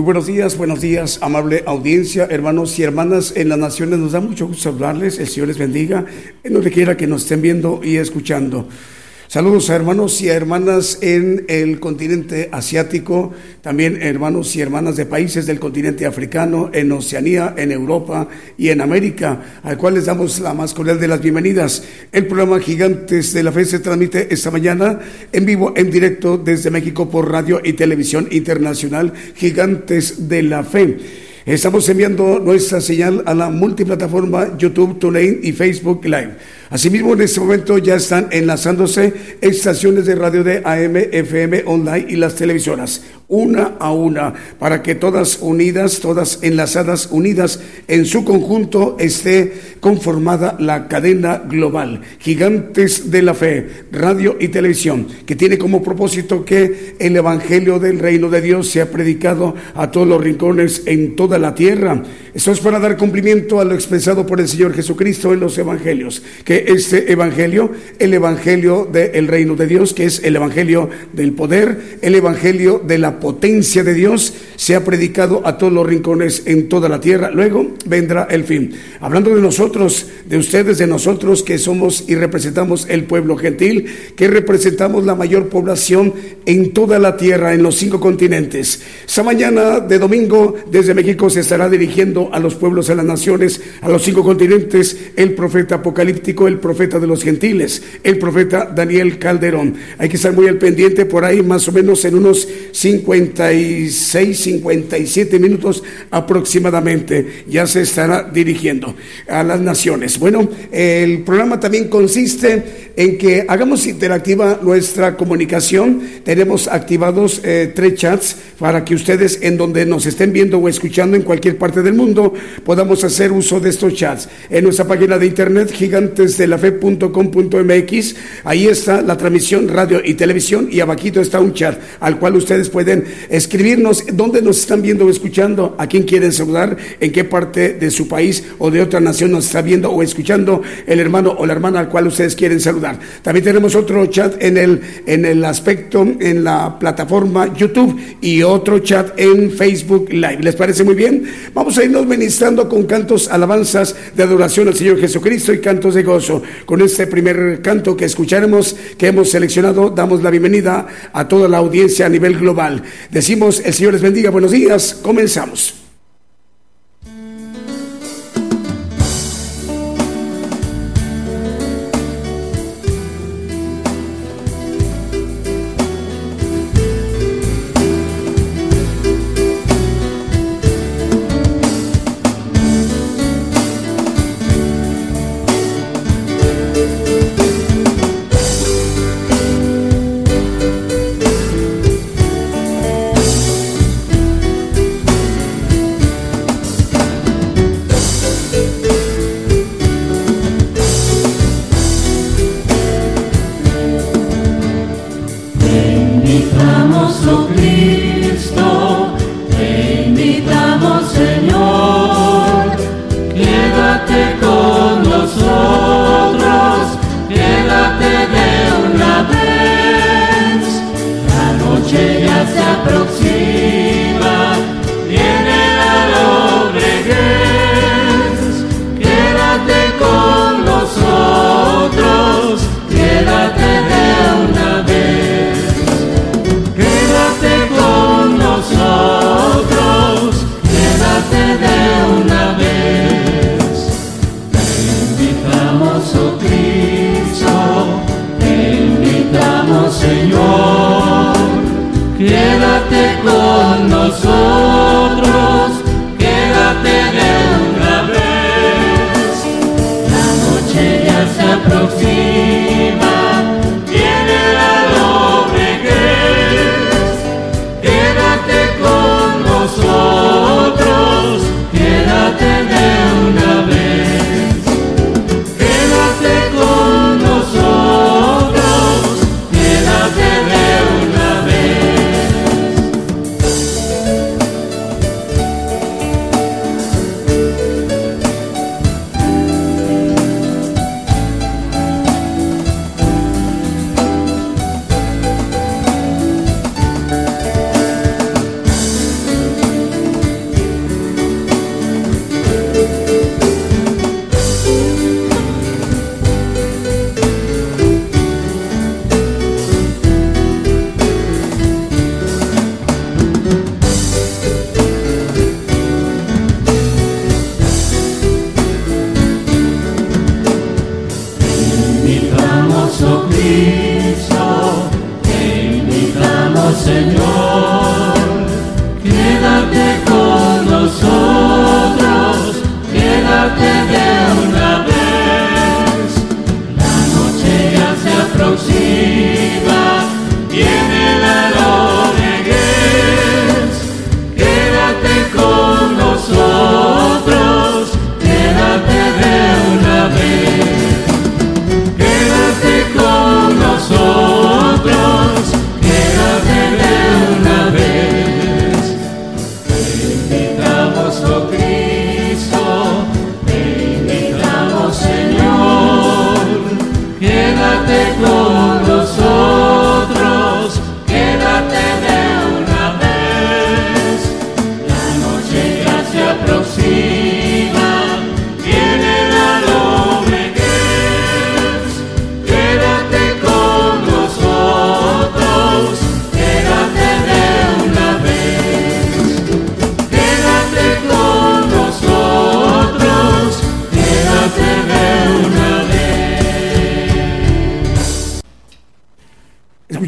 Muy buenos días, buenos días, amable audiencia, hermanos y hermanas en las naciones. Nos da mucho gusto hablarles. El Señor les bendiga en donde quiera que nos estén viendo y escuchando. Saludos a hermanos y a hermanas en el continente asiático, también hermanos y hermanas de países del continente africano, en Oceanía, en Europa y en América, al cual les damos la más cordial de las bienvenidas. El programa Gigantes de la Fe se transmite esta mañana en vivo, en directo desde México por radio y televisión internacional Gigantes de la Fe. Estamos enviando nuestra señal a la multiplataforma YouTube, TuneIn y Facebook Live. Asimismo, en este momento ya están enlazándose estaciones de radio de AM, FM, online y las televisoras, una a una, para que todas unidas, todas enlazadas, unidas en su conjunto, esté conformada la cadena global, Gigantes de la Fe, radio y televisión, que tiene como propósito que el Evangelio del Reino de Dios sea predicado a todos los rincones en toda la tierra. Esto es para dar cumplimiento a lo expresado por el Señor Jesucristo en los Evangelios, que este Evangelio, el Evangelio del reino de Dios, que es el Evangelio del poder, el Evangelio de la potencia de Dios, sea predicado a todos los rincones en toda la tierra. Luego vendrá el fin. Hablando de nosotros, de ustedes, de nosotros que somos y representamos el pueblo gentil, que representamos la mayor población en toda la tierra, en los cinco continentes. Esta mañana de domingo, desde México, se estará dirigiendo a los pueblos, a las naciones, a los cinco continentes, el profeta apocalíptico, el profeta de los gentiles, el profeta Daniel Calderón. Hay que estar muy al pendiente por ahí, más o menos en unos 56, 57 minutos aproximadamente, ya se estará dirigiendo a las naciones. Bueno, el programa también consiste en que hagamos interactiva nuestra comunicación. Tenemos activados eh, tres chats para que ustedes en donde nos estén viendo o escuchando en cualquier parte del mundo podamos hacer uso de estos chats. En nuestra página de internet gigantesdelafe.com.mx, ahí está la transmisión radio y televisión y abajito está un chat al cual ustedes pueden escribirnos dónde nos están viendo o escuchando, a quién quieren saludar, en qué parte de su país o de otra nación nos está viendo o escuchando el hermano o la hermana al cual ustedes quieren saludar. También tenemos otro chat en el, en el aspecto, en la plataforma YouTube y otro chat en Facebook Live. ¿Les parece muy bien? Vamos a irnos ministrando con cantos, alabanzas de adoración al Señor Jesucristo y cantos de gozo. Con este primer canto que escucharemos, que hemos seleccionado, damos la bienvenida a toda la audiencia a nivel global. Decimos, el Señor les bendiga, buenos días, comenzamos.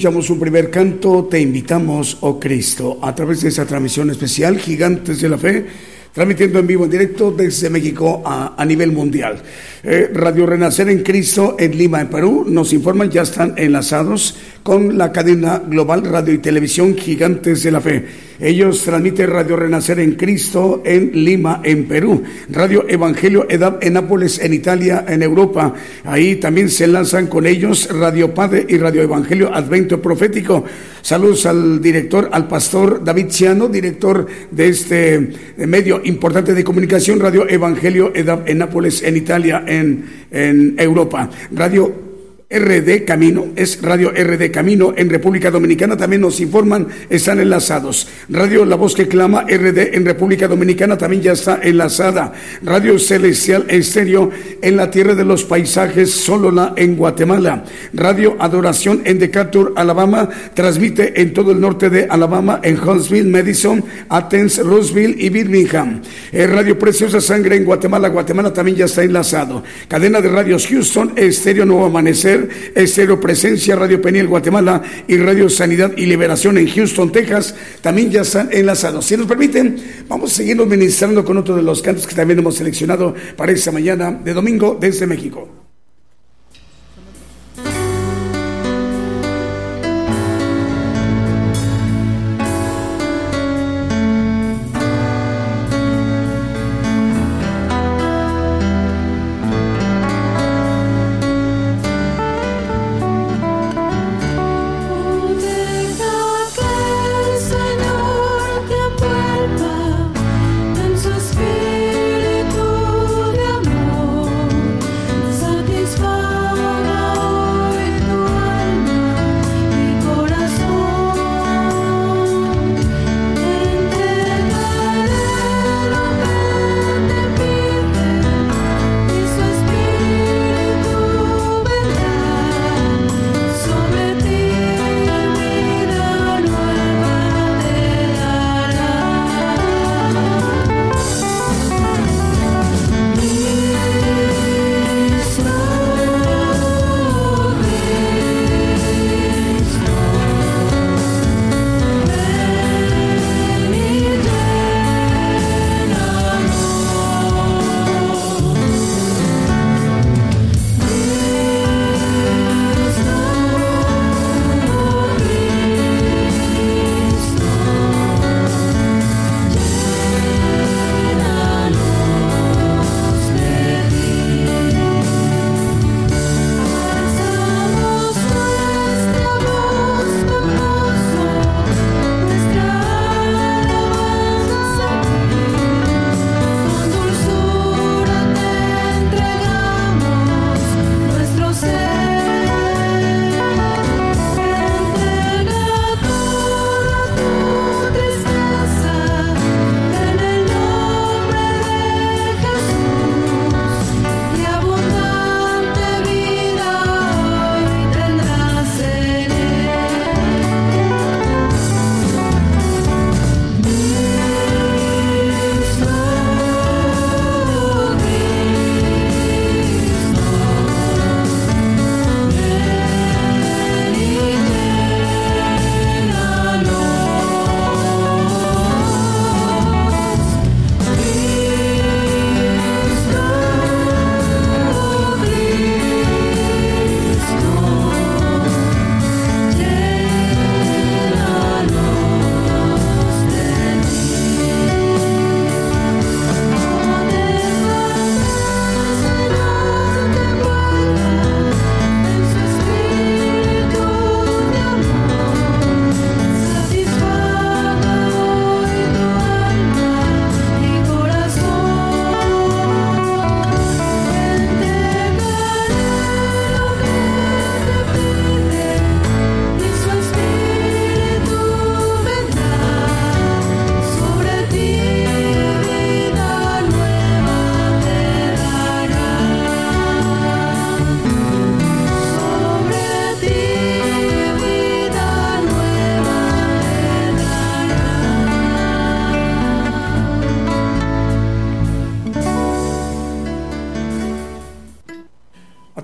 Un primer canto, Te invitamos, oh Cristo, a través de esa transmisión especial, Gigantes de la Fe, transmitiendo en vivo, en directo desde México a, a nivel mundial. Eh, Radio Renacer en Cristo en Lima, en Perú, nos informan, ya están enlazados con la cadena global Radio y Televisión Gigantes de la Fe. Ellos transmiten Radio Renacer en Cristo en Lima, en Perú. Radio Evangelio Edad en Nápoles, en Italia, en Europa. Ahí también se lanzan con ellos Radio Padre y Radio Evangelio Advento Profético. Saludos al director, al pastor David Ciano, director de este medio importante de comunicación, Radio Evangelio Edad en Nápoles, en Italia, en, en Europa. Radio RD Camino, es Radio RD Camino en República Dominicana, también nos informan, están enlazados. Radio La Voz que Clama RD en República Dominicana también ya está enlazada. Radio Celestial Estéreo en la Tierra de los Paisajes, Solola en Guatemala. Radio Adoración en Decatur, Alabama, transmite en todo el norte de Alabama, en Huntsville, Madison, Athens, Roseville y Birmingham. Eh, Radio Preciosa Sangre en Guatemala, Guatemala también ya está enlazado. Cadena de radios Houston, Estéreo Nuevo Amanecer, Estero Presencia, Radio Peniel Guatemala y Radio Sanidad y Liberación en Houston, Texas, también ya están enlazados. Si nos permiten, vamos a seguirnos ministrando con otro de los cantos que también hemos seleccionado para esta mañana de domingo desde México.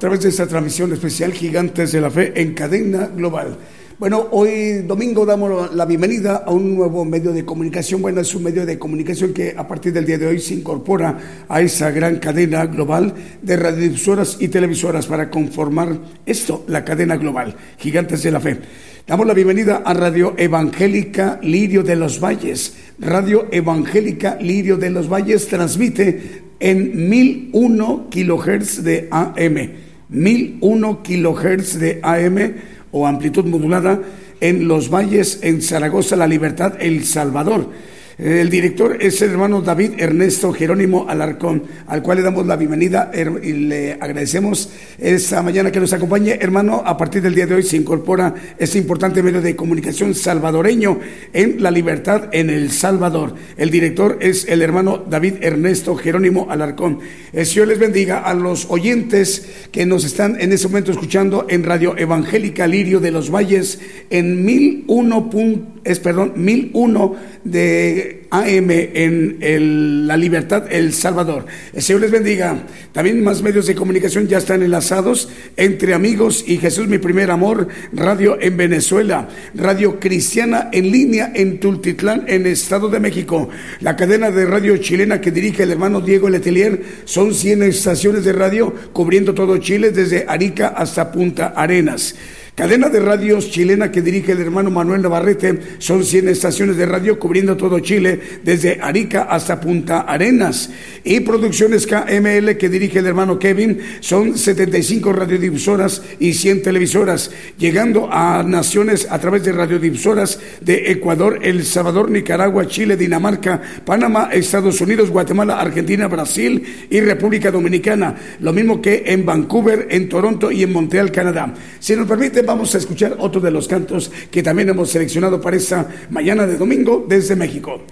Través de esta transmisión especial Gigantes de la Fe en cadena global. Bueno, hoy domingo damos la bienvenida a un nuevo medio de comunicación. Bueno, es un medio de comunicación que a partir del día de hoy se incorpora a esa gran cadena global de radiodifusoras y televisoras para conformar esto, la cadena global, Gigantes de la Fe. Damos la bienvenida a Radio Evangélica Lirio de los Valles. Radio Evangélica Lirio de los Valles transmite en 1001 kilohertz de AM. 1001 kilohertz de AM o amplitud modulada en los valles en Zaragoza, La Libertad, El Salvador. El director es el hermano David Ernesto Jerónimo Alarcón, al cual le damos la bienvenida y le agradecemos esta mañana que nos acompañe. Hermano, a partir del día de hoy se incorpora este importante medio de comunicación salvadoreño en La Libertad en El Salvador. El director es el hermano David Ernesto Jerónimo Alarcón. El Señor les bendiga a los oyentes que nos están en este momento escuchando en Radio Evangélica Lirio de los Valles en 1001 es, perdón, 1001 de AM en La Libertad, El Salvador. El Señor les bendiga. También más medios de comunicación ya están enlazados entre amigos y Jesús, mi primer amor, radio en Venezuela, radio cristiana en línea en Tultitlán, en Estado de México. La cadena de radio chilena que dirige el hermano Diego Letelier son 100 estaciones de radio cubriendo todo Chile desde Arica hasta Punta Arenas. Cadena de radios chilena que dirige el hermano Manuel Navarrete. Son 100 estaciones de radio cubriendo todo Chile, desde Arica hasta Punta Arenas. Y producciones KML que dirige el hermano Kevin. Son 75 radiodifusoras y 100 televisoras, llegando a naciones a través de radiodifusoras de Ecuador, El Salvador, Nicaragua, Chile, Dinamarca, Panamá, Estados Unidos, Guatemala, Argentina, Brasil y República Dominicana. Lo mismo que en Vancouver, en Toronto y en Montreal, Canadá. Si nos permite, vamos a escuchar otro de los cantos que también hemos seleccionado para esta mañana de domingo desde México.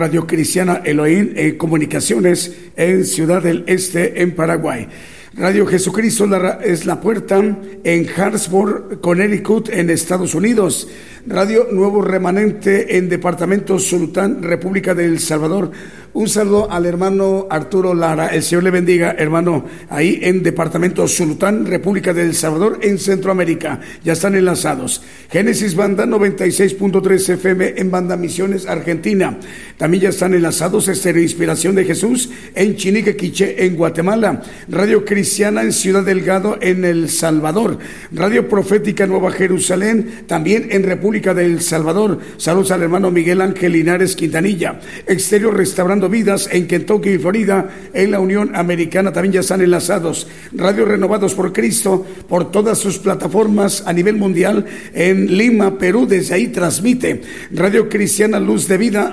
Radio Cristiana Elohim en Comunicaciones en Ciudad del Este, en Paraguay. Radio Jesucristo es la puerta en Harrisburg, Connecticut, en Estados Unidos. Radio Nuevo Remanente en Departamento Sultán, República del Salvador. Un saludo al hermano Arturo Lara. El Señor le bendiga, hermano, ahí en Departamento Sultán, República del Salvador, en Centroamérica. Ya están enlazados. Génesis Banda 96.3 FM en Banda Misiones, Argentina. También ya están enlazados Estéreo Inspiración de Jesús en Chinique, Quiche, en Guatemala. Radio Cristiana en Ciudad Delgado, en El Salvador. Radio Profética Nueva Jerusalén, también en República del Salvador. Saludos al hermano Miguel Ángel Linares Quintanilla. Exterior Restaurante vidas en Kentucky Florida, en la Unión Americana también ya están enlazados. Radio Renovados por Cristo, por todas sus plataformas a nivel mundial, en Lima, Perú, desde ahí transmite. Radio Cristiana Luz de Vida,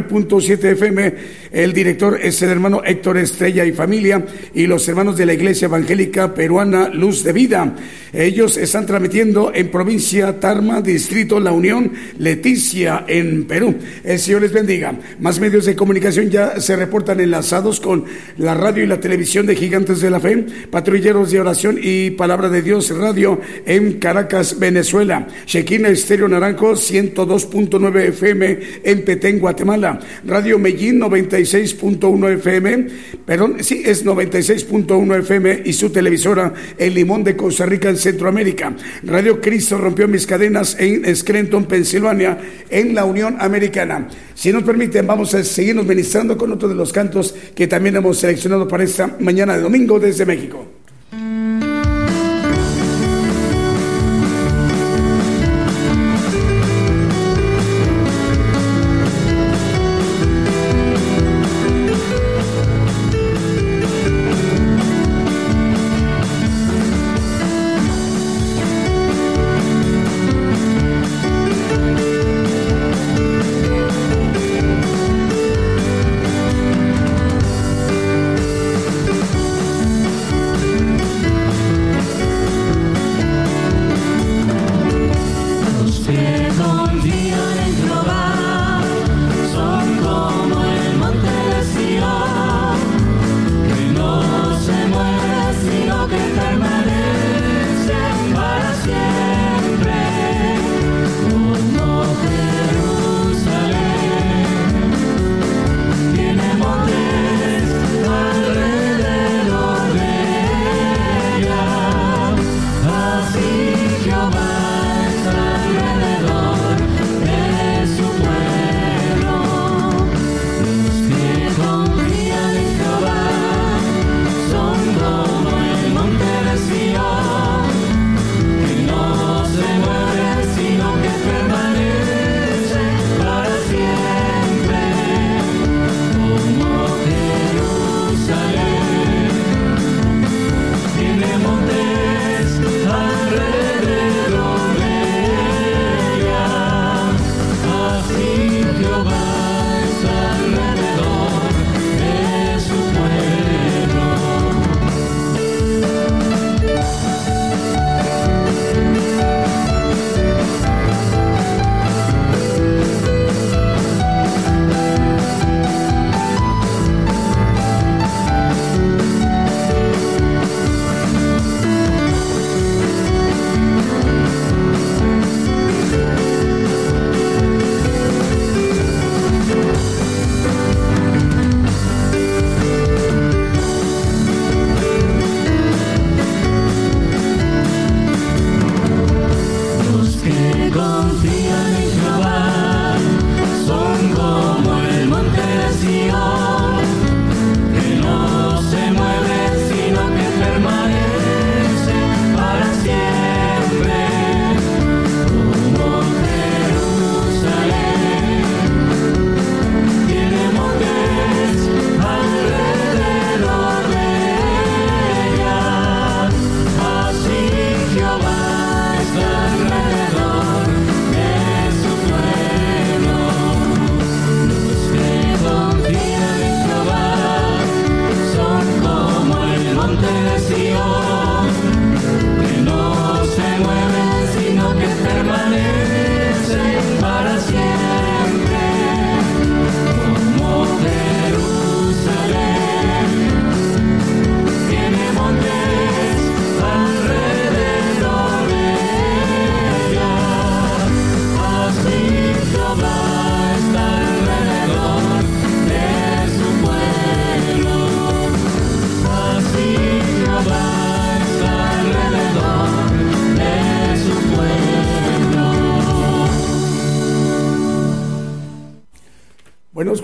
89.7 FM. El director es el hermano Héctor Estrella y familia, y los hermanos de la Iglesia Evangélica Peruana Luz de Vida. Ellos están transmitiendo en provincia Tarma, Distrito La Unión, Leticia, en Perú. El Señor les bendiga. Más medios de comunicación ya se reportan enlazados con la radio y la televisión de Gigantes de la Fe, Patrulleros de Oración y Palabra de Dios Radio en Caracas, Venezuela, Shequina Estéreo Naranjo 102.9 FM en Petén, Guatemala, Radio Medellín 96.1 FM, perdón, sí, es 96.1 FM y su televisora El Limón de Costa Rica en Centroamérica, Radio Cristo rompió mis cadenas en Scranton, Pensilvania, en la Unión Americana. Si nos permiten, vamos a seguirnos ministrando con otro de los cantos que también hemos seleccionado para esta mañana de domingo desde México.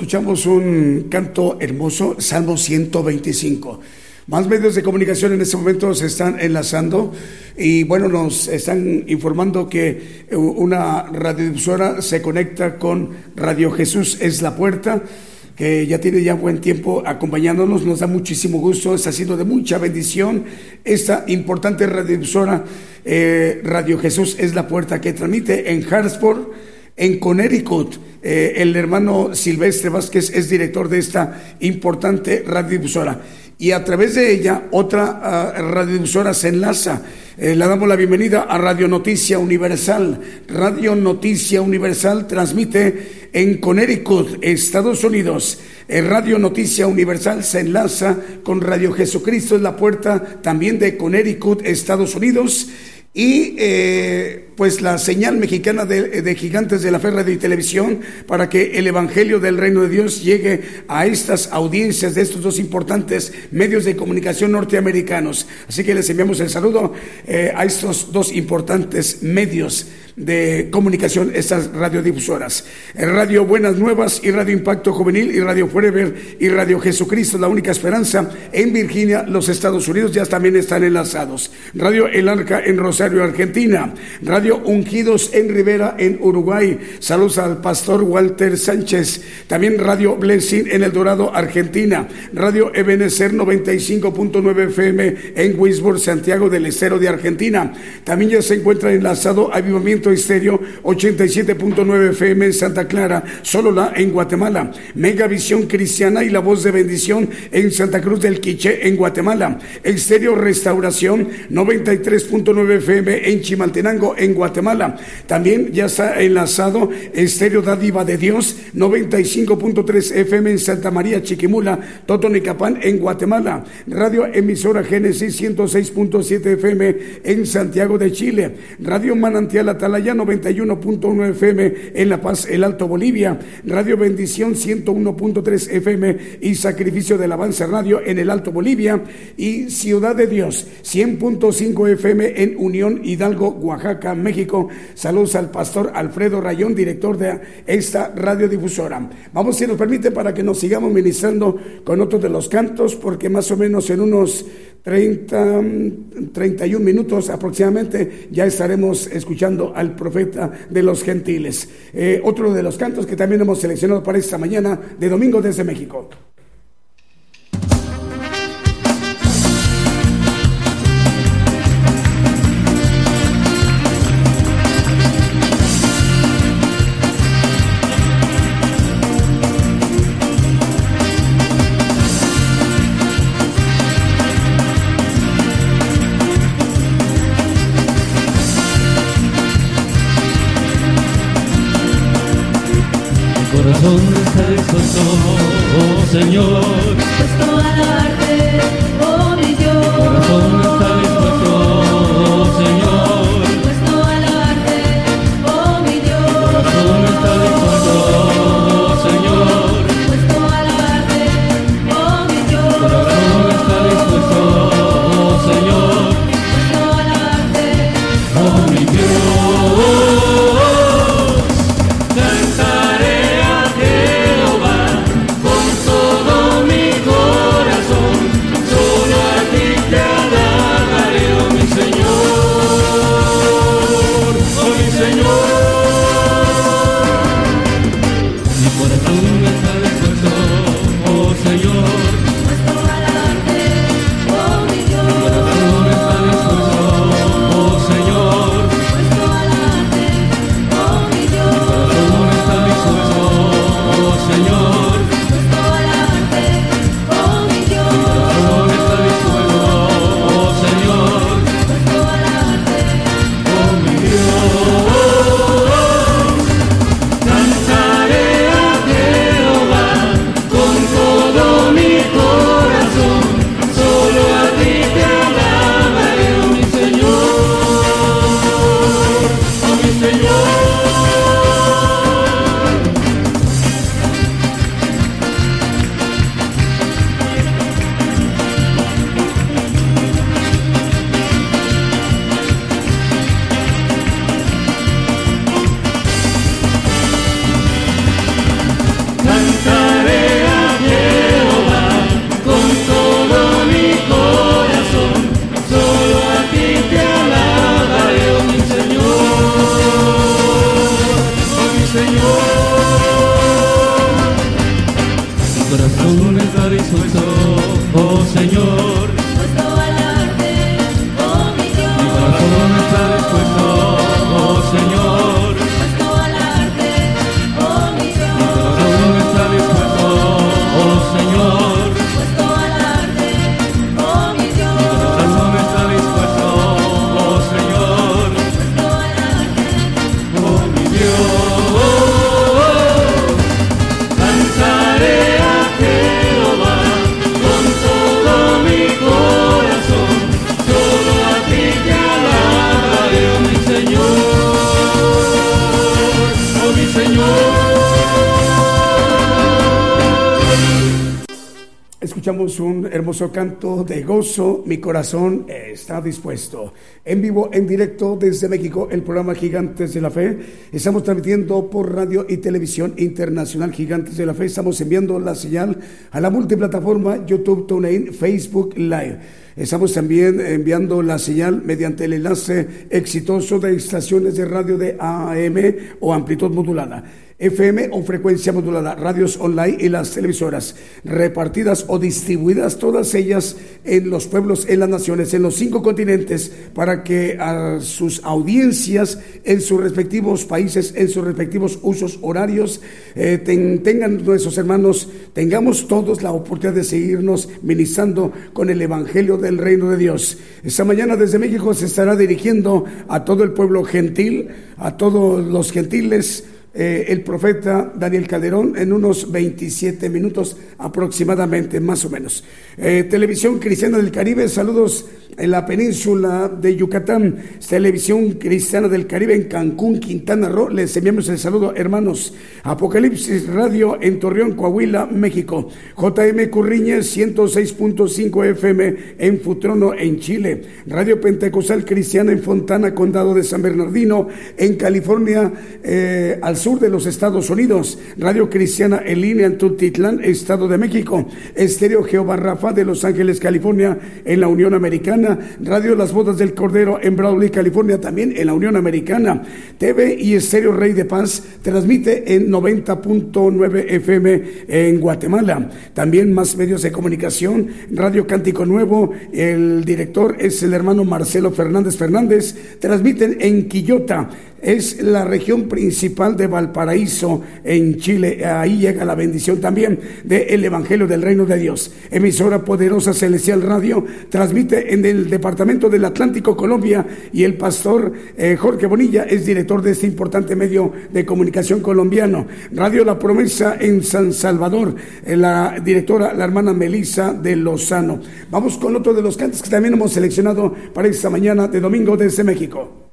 Escuchamos un canto hermoso, Salmo 125. Más medios de comunicación en este momento se están enlazando y bueno, nos están informando que una radiodifusora se conecta con Radio Jesús es la puerta que ya tiene ya buen tiempo acompañándonos, nos da muchísimo gusto, está siendo de mucha bendición esta importante radiodifusora. Eh, Radio Jesús es la puerta que transmite en Harrisburg, en Connecticut. Eh, el hermano Silvestre Vázquez es director de esta importante radiodifusora y a través de ella otra uh, radiodifusora se enlaza. Eh, le damos la bienvenida a Radio Noticia Universal. Radio Noticia Universal transmite en Connecticut, Estados Unidos. Eh, Radio Noticia Universal se enlaza con Radio Jesucristo es la puerta también de Connecticut, Estados Unidos. Y eh, pues la señal mexicana de, Gigantes de la Fe Radio y Televisión para que el Evangelio del Reino de Dios llegue a estas audiencias de estos dos importantes medios de comunicación norteamericanos. Así que les enviamos el saludo eh, a estos dos importantes medios de comunicación, estas radiodifusoras. Radio Buenas Nuevas y Radio Impacto Juvenil y Radio Forever y Radio Jesucristo, la única esperanza en Virginia, los Estados Unidos, ya también están enlazados. Radio El Arca en Rosario, Argentina. Radio Ungidos en Rivera, en Uruguay. Saludos al pastor Walter Sánchez. También Radio Blessing en El Dorado, Argentina. Radio Ebenecer 95.9 FM en Wisborne, Santiago del Estero de Argentina. También ya se encuentra enlazado Avivamiento Estéreo 87.9 FM en Santa Clara, Solola en Guatemala. Megavisión Cristiana y La Voz de Bendición en Santa Cruz del Quiché en Guatemala. Estéreo Restauración 93.9 FM en Chimaltenango en Guatemala. También ya está enlazado Estéreo Dádiva de Dios, 95.3 FM en Santa María Chiquimula, Totonicapán en Guatemala. Radio Emisora Génesis 106.7 FM en Santiago de Chile. Radio Manantial Atalaya 91.1 FM en La Paz, el Alto Bolivia. Radio Bendición 101.3 FM y Sacrificio del Avance Radio en el Alto Bolivia. Y Ciudad de Dios 100.5 FM en Unión Hidalgo, Oaxaca, México. Saludos al pastor Alfredo Rayón, director de esta radiodifusora. Vamos, si nos permite, para que nos sigamos ministrando con otros de los cantos, porque más o menos en unos 30, 31 minutos aproximadamente ya estaremos escuchando al profeta de los gentiles. Eh, otro de los cantos que también hemos seleccionado para esta mañana de domingo desde México. Mi corazón está dispuesto. En vivo, en directo desde México, el programa Gigantes de la Fe. Estamos transmitiendo por radio y televisión internacional Gigantes de la Fe. Estamos enviando la señal a la multiplataforma YouTube, TuneIn, Facebook Live. Estamos también enviando la señal mediante el enlace exitoso de estaciones de radio de AM o amplitud modulada. FM o frecuencia modulada, radios online y las televisoras, repartidas o distribuidas todas ellas en los pueblos, en las naciones, en los cinco continentes, para que a sus audiencias en sus respectivos países, en sus respectivos usos horarios, eh, tengan nuestros hermanos, tengamos todos la oportunidad de seguirnos ministrando con el Evangelio del Reino de Dios. Esta mañana desde México se estará dirigiendo a todo el pueblo gentil, a todos los gentiles, eh, el profeta Daniel Calderón en unos 27 minutos aproximadamente, más o menos. Eh, Televisión Cristiana del Caribe, saludos en la península de Yucatán, Televisión Cristiana del Caribe en Cancún, Quintana Roo. Les enviamos el saludo, hermanos. Apocalipsis Radio en Torreón, Coahuila, México. JM Curriñez, 106.5 FM en Futrono, en Chile. Radio Pentecostal Cristiana en Fontana, Condado de San Bernardino, en California, eh, al sur de los Estados Unidos. Radio Cristiana en línea en Tultitlán, Estado de México. Estéreo Jehová Rafa de Los Ángeles, California, en la Unión Americana. Radio Las Bodas del Cordero en Bradley, California, también en la Unión Americana. TV y Estéreo Rey de Paz transmite en 90.9 FM en Guatemala. También más medios de comunicación, Radio Cántico Nuevo, el director es el hermano Marcelo Fernández Fernández, transmiten en Quillota es la región principal de Valparaíso en Chile. Ahí llega la bendición también del Evangelio del Reino de Dios. Emisora Poderosa Celestial Radio transmite en el Departamento del Atlántico, Colombia, y el pastor eh, Jorge Bonilla es director de este importante medio de comunicación colombiano. Radio La Promesa en San Salvador, eh, la directora, la hermana Melisa de Lozano. Vamos con otro de los cantos que también hemos seleccionado para esta mañana de domingo desde México.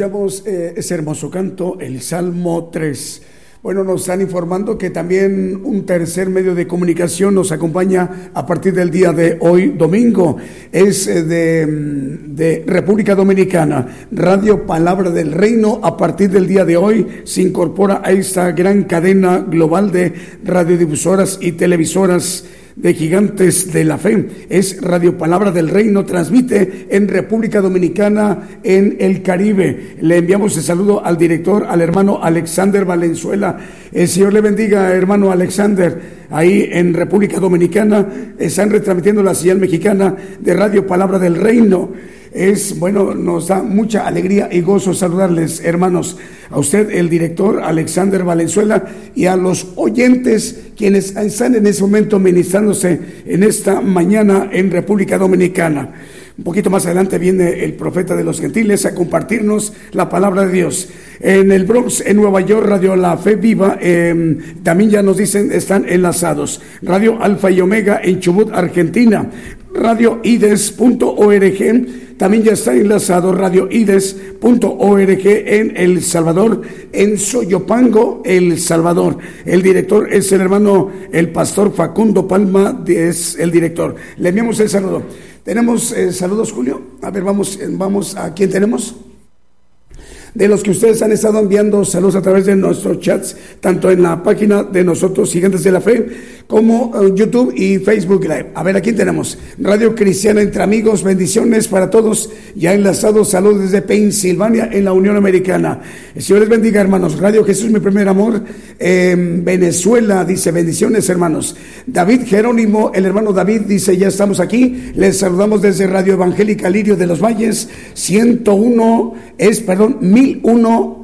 Escuchamos eh, ese hermoso canto, el Salmo 3. Bueno, nos están informando que también un tercer medio de comunicación nos acompaña a partir del día de hoy, domingo. Es eh, mm, de, República Dominicana. Radio Palabra del Reino, a partir del día de hoy, se incorpora a esta gran cadena global de radiodifusoras y televisoras de Gigantes de la Fe. Es Radio Palabra del Reino, transmite en República Dominicana, en el Caribe. Le enviamos el saludo al director, al hermano Alexander Valenzuela. El Señor le bendiga, hermano Alexander. Ahí en República Dominicana están retransmitiendo la señal mexicana de Radio Palabra del Reino. Es bueno, nos da mucha alegría y gozo saludarles, hermanos, a usted, el director Alexander Valenzuela, y a los oyentes quienes están en ese momento ministrándose en esta mañana en República Dominicana. Un poquito más adelante viene el profeta de los gentiles a compartirnos la palabra de Dios. En el Bronx, en Nueva York, Radio La Fe Viva, eh, también ya nos dicen, están enlazados. Radio Alfa y Omega en Chubut, Argentina. radioides.org también ya está enlazado radioides.org en El Salvador, en Soyopango, El Salvador. El director es el hermano, el pastor Facundo Palma, es el director. Le enviamos el saludo. Tenemos eh, saludos, Julio. A ver, vamos, vamos a quién tenemos de los que ustedes han estado enviando saludos a través de nuestros chats, tanto en la página de nosotros, Gigantes de la Fe, como uh, YouTube y Facebook Live. A ver, aquí tenemos Radio Cristiana entre amigos, bendiciones para todos, ya enlazados, saludos desde Pensilvania en la Unión Americana. El Señor les bendiga, hermanos. Radio Jesús, mi primer amor, en Venezuela, dice, bendiciones, hermanos. David Jerónimo, el hermano David, dice, ya estamos aquí, les saludamos desde Radio Evangélica Lirio de los Valles, 101, es, perdón, 1001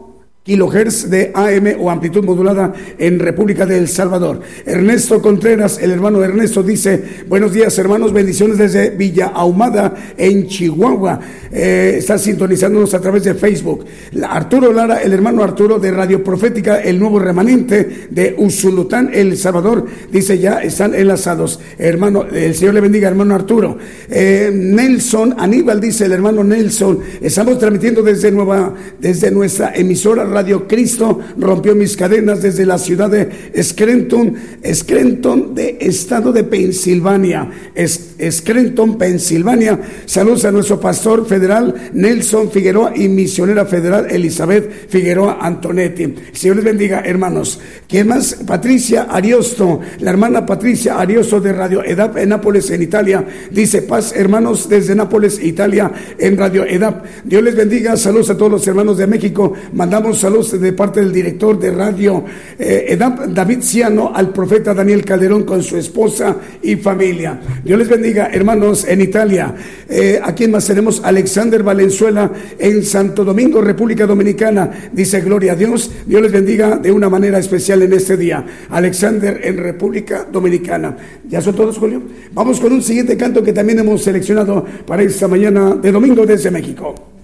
kilohertz de AM o amplitud modulada en República del Salvador. Ernesto Contreras, el hermano Ernesto, dice, buenos días hermanos, bendiciones desde Villa Ahumada en Chihuahua. Eh, está sintonizándonos a través de Facebook. Arturo Lara, el hermano Arturo de Radio Profética, el nuevo remanente de Usulután, El Salvador, dice, ya están enlazados. Hermano, el Señor le bendiga, hermano Arturo. Eh, Nelson Aníbal, dice el hermano Nelson, estamos transmitiendo desde, nueva, desde nuestra emisora Radio Cristo rompió mis cadenas desde la ciudad de Scranton, Scranton de estado de Pensilvania, Pensilvania. Saludos a nuestro pastor federal Nelson Figueroa y misionera federal Elizabeth Figueroa Antonetti. Señor les bendiga, hermanos. ¿Quién más? Patricia Ariosto, la hermana Patricia Ariosto de Radio EDAP en Nápoles, en Italia. Dice, paz, hermanos, desde Nápoles, Italia, en Radio EDAP. Dios les bendiga. Saludos a todos los hermanos de México. Mandamos saludos de parte del director de radio eh, David Ciano al profeta Daniel Calderón con su esposa y familia. Dios les bendiga, hermanos, en Italia. Eh, aquí más tenemos Alexander Valenzuela en Santo Domingo, República Dominicana. Dice, gloria a Dios. Dios les bendiga de una manera especial en este día. Alexander en República Dominicana. ¿Ya son todos, Julio? Vamos con un siguiente canto que también hemos seleccionado para esta mañana de domingo desde México.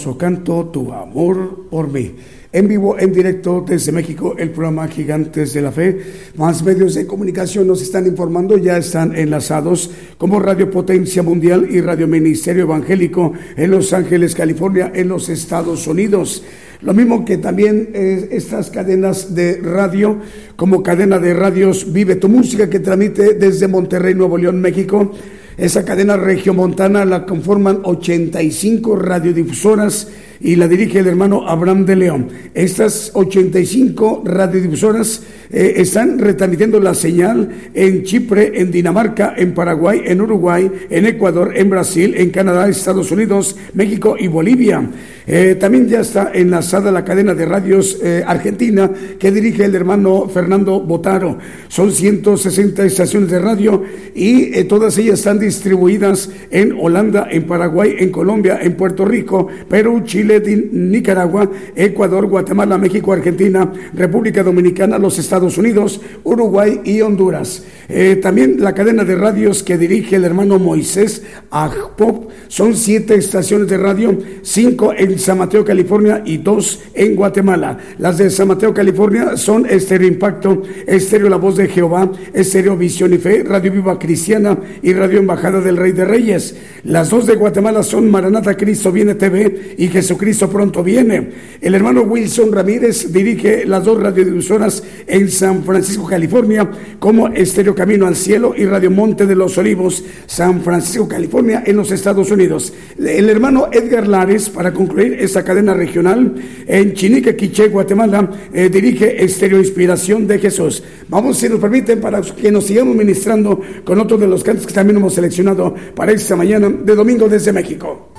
Hermoso canto, Tu amor por mí. En vivo, en directo desde México, el programa Gigantes de la Fe. Más medios de comunicación nos están informando, ya están enlazados como Radio Potencia Mundial y Radio Ministerio Evangélico en Los Ángeles, California, en los Estados Unidos. Lo mismo que también eh, estas cadenas de radio, como cadena de radios Vive tu Música, que transmite desde Monterrey, Nuevo León, México. Esa cadena regiomontana la conforman 85 radiodifusoras y la dirige el hermano Abraham de León. Estas 85 radiodifusoras eh, están retransmitiendo la señal en Chipre, en Dinamarca, en Paraguay, en Uruguay, en Ecuador, en Brasil, en Canadá, Estados Unidos, México y Bolivia. Eh, también ya está enlazada la cadena de radios eh, argentina que dirige el hermano Fernando Botaro. Son 160 estaciones de radio y todas ellas están distribuidas en Holanda, en Paraguay, en Colombia, en Puerto Rico, Perú, Chile, Nicaragua, Ecuador, Guatemala, México, Argentina, República Dominicana, los Estados Unidos, Uruguay y Honduras. Eh, también la cadena de radios que dirige el hermano Moisés Agpop son siete estaciones de radio, cinco en San Mateo, California y dos en Guatemala. Las de San Mateo, California son Estéreo Impacto, Estéreo La Voz de Jehová, Estéreo Visión y Fe, Radio Viva Cristiana y Radio Embajada del Rey de Reyes. Las dos de Guatemala son Maranata Cristo Viene TV y Jesús Cristo pronto viene. El hermano Wilson Ramírez dirige las dos radiodifusoras en San Francisco, California, como Estéreo Camino al Cielo y Radio Monte de los Olivos, San Francisco, California, en los Estados Unidos. El hermano Edgar Lares, para concluir esta cadena regional, en Chinique, Quiché, Guatemala, eh, dirige Estéreo Inspiración de Jesús. Vamos, si nos permiten, para que nos sigamos ministrando con otro de los cantos que también hemos seleccionado para esta mañana de domingo desde México.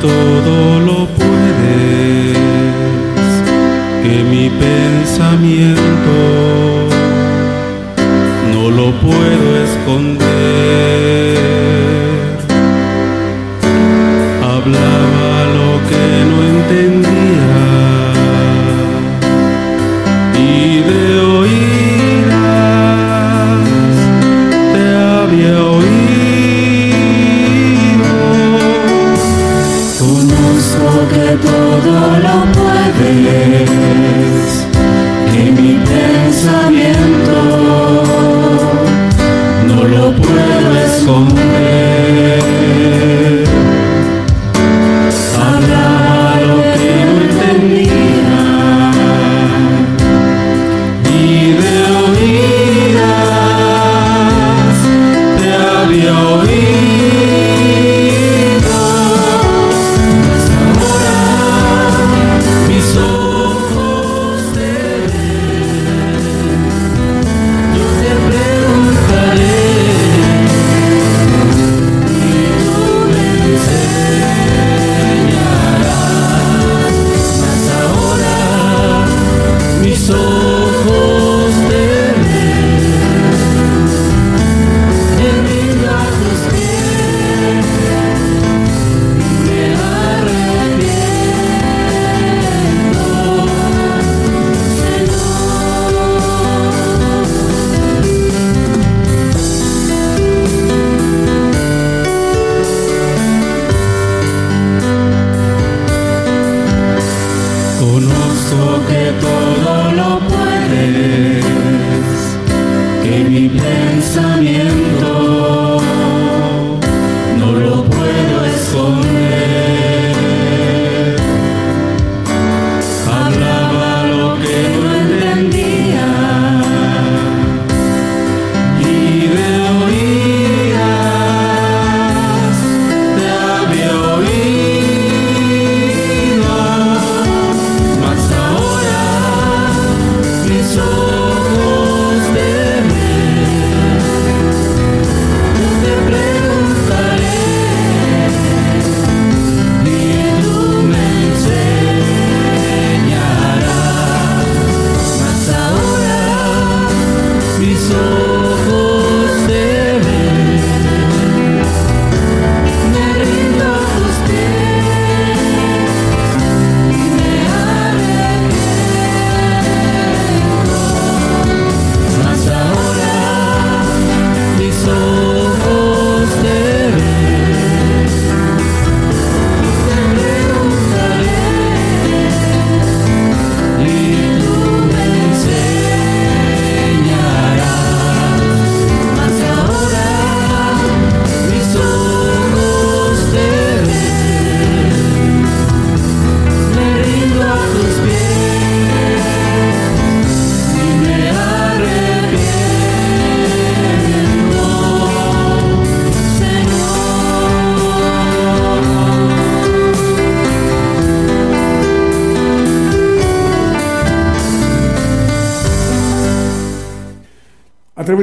Todo lo puedes, que mi pensamiento no lo puedo esconder.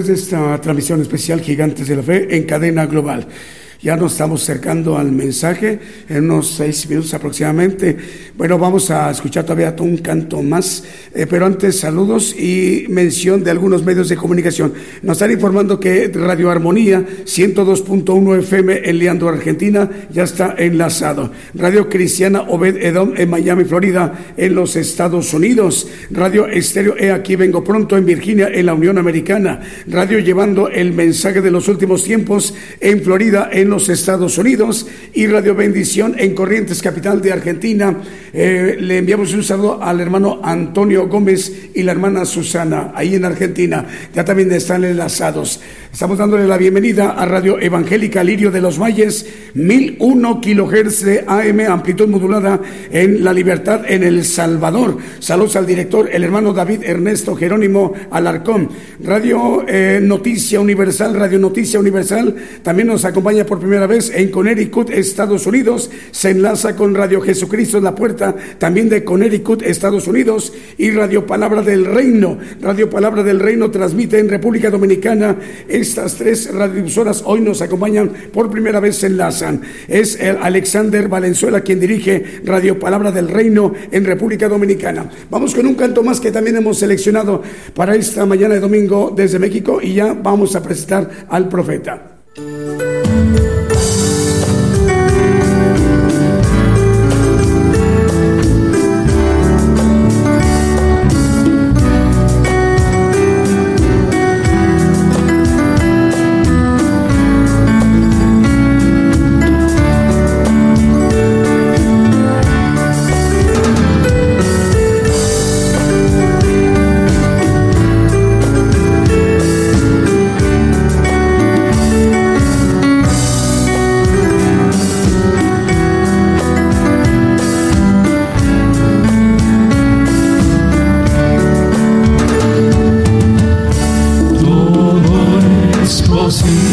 Esta transmisión especial Gigantes de la Fe en cadena global. Ya nos estamos acercando al mensaje en unos seis minutos aproximadamente. Bueno, vamos a escuchar todavía un canto más, eh, pero antes saludos y mención de algunos medios de comunicación. Nos están informando que Radio Armonía 102.1 FM en Leandro, Argentina, ya está enlazado. Radio Cristiana Obed Edom en Miami, Florida, en los Estados Unidos. Radio Estéreo E aquí vengo pronto en Virginia, en la Unión Americana. Radio llevando el mensaje de los últimos tiempos en Florida, en los Estados Unidos y Radio Bendición en Corrientes, capital de Argentina. Eh, le enviamos un saludo al hermano Antonio Gómez y la hermana Susana, ahí en Argentina. Ya también están enlazados. Estamos dándole la bienvenida a Radio Evangélica Lirio de los Valles, 1001 kilohertz de AM, amplitud modulada en La Libertad, en El Salvador. Saludos al director, el hermano David Ernesto Jerónimo Alarcón. Radio eh, Noticia Universal, Radio Noticia Universal, también nos acompaña por primera vez en Connecticut, Estados Unidos. Se enlaza con Radio Jesucristo en la Puerta, también de Connecticut, Estados Unidos. Y Radio Palabra del Reino. Radio Palabra del Reino transmite en República Dominicana. Estas tres radiodifusoras hoy nos acompañan por primera vez, se enlazan. Es el Alexander Valenzuela quien dirige Radio Palabra del Reino en República Dominicana. Vamos con un canto más que también hemos seleccionado para esta mañana de domingo desde México y ya vamos a presentar al profeta. see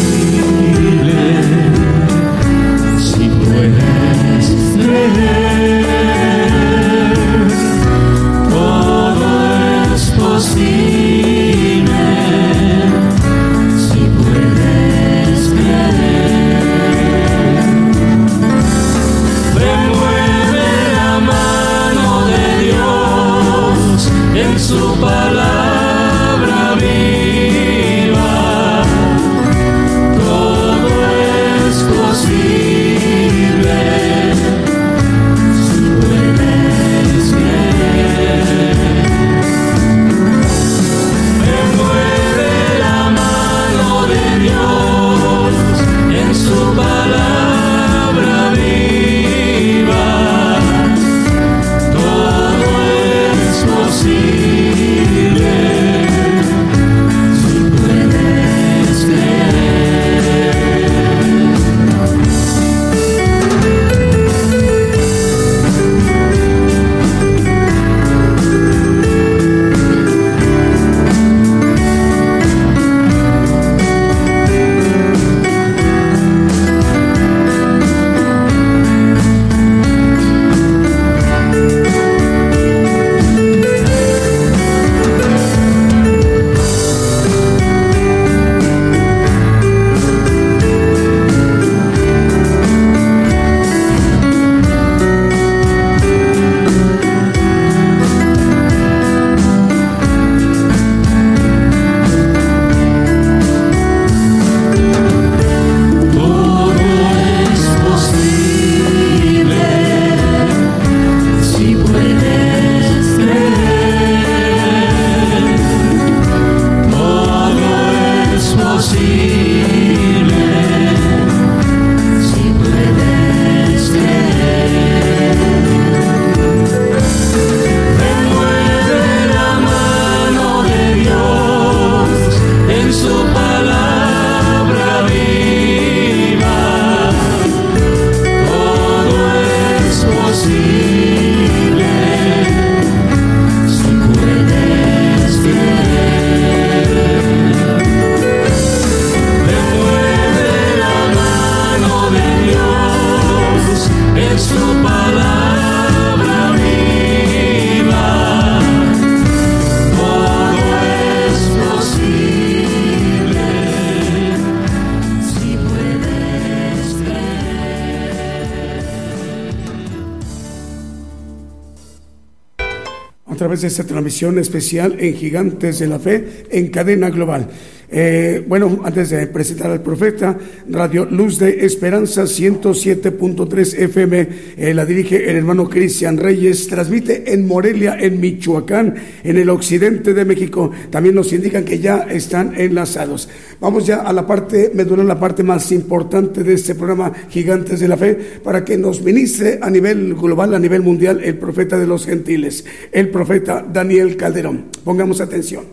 esta transmisión especial en Gigantes de la Fe en cadena global. Eh, bueno, antes de presentar al profeta, Radio Luz de Esperanza 107.3 FM, eh, la dirige el hermano Cristian Reyes, transmite en Morelia, en Michoacán, en el occidente de México. También nos indican que ya están enlazados. Vamos ya a la parte, me dura la parte más importante de este programa Gigantes de la Fe, para que nos ministre a nivel global, a nivel mundial, el profeta de los gentiles, el profeta Daniel Calderón. Pongamos atención.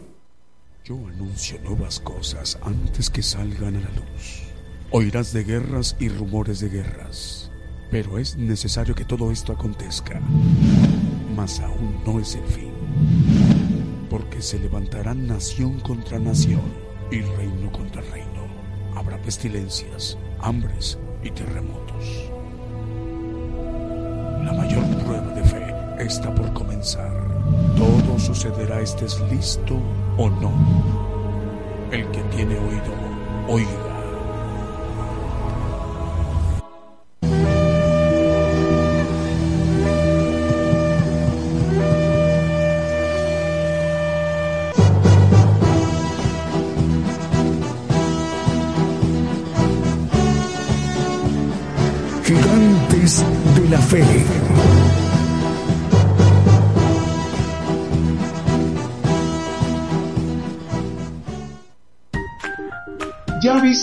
Yo anuncio nuevas cosas antes que salgan a la luz. Oirás de guerras y rumores de guerras, pero es necesario que todo esto acontezca. Mas aún no es el fin, porque se levantarán nación contra nación y reino contra reino. Habrá pestilencias, hambres y terremotos. La mayor prueba de fe está por comenzar. Todo sucederá estés listo o no. El que tiene oído, oiga.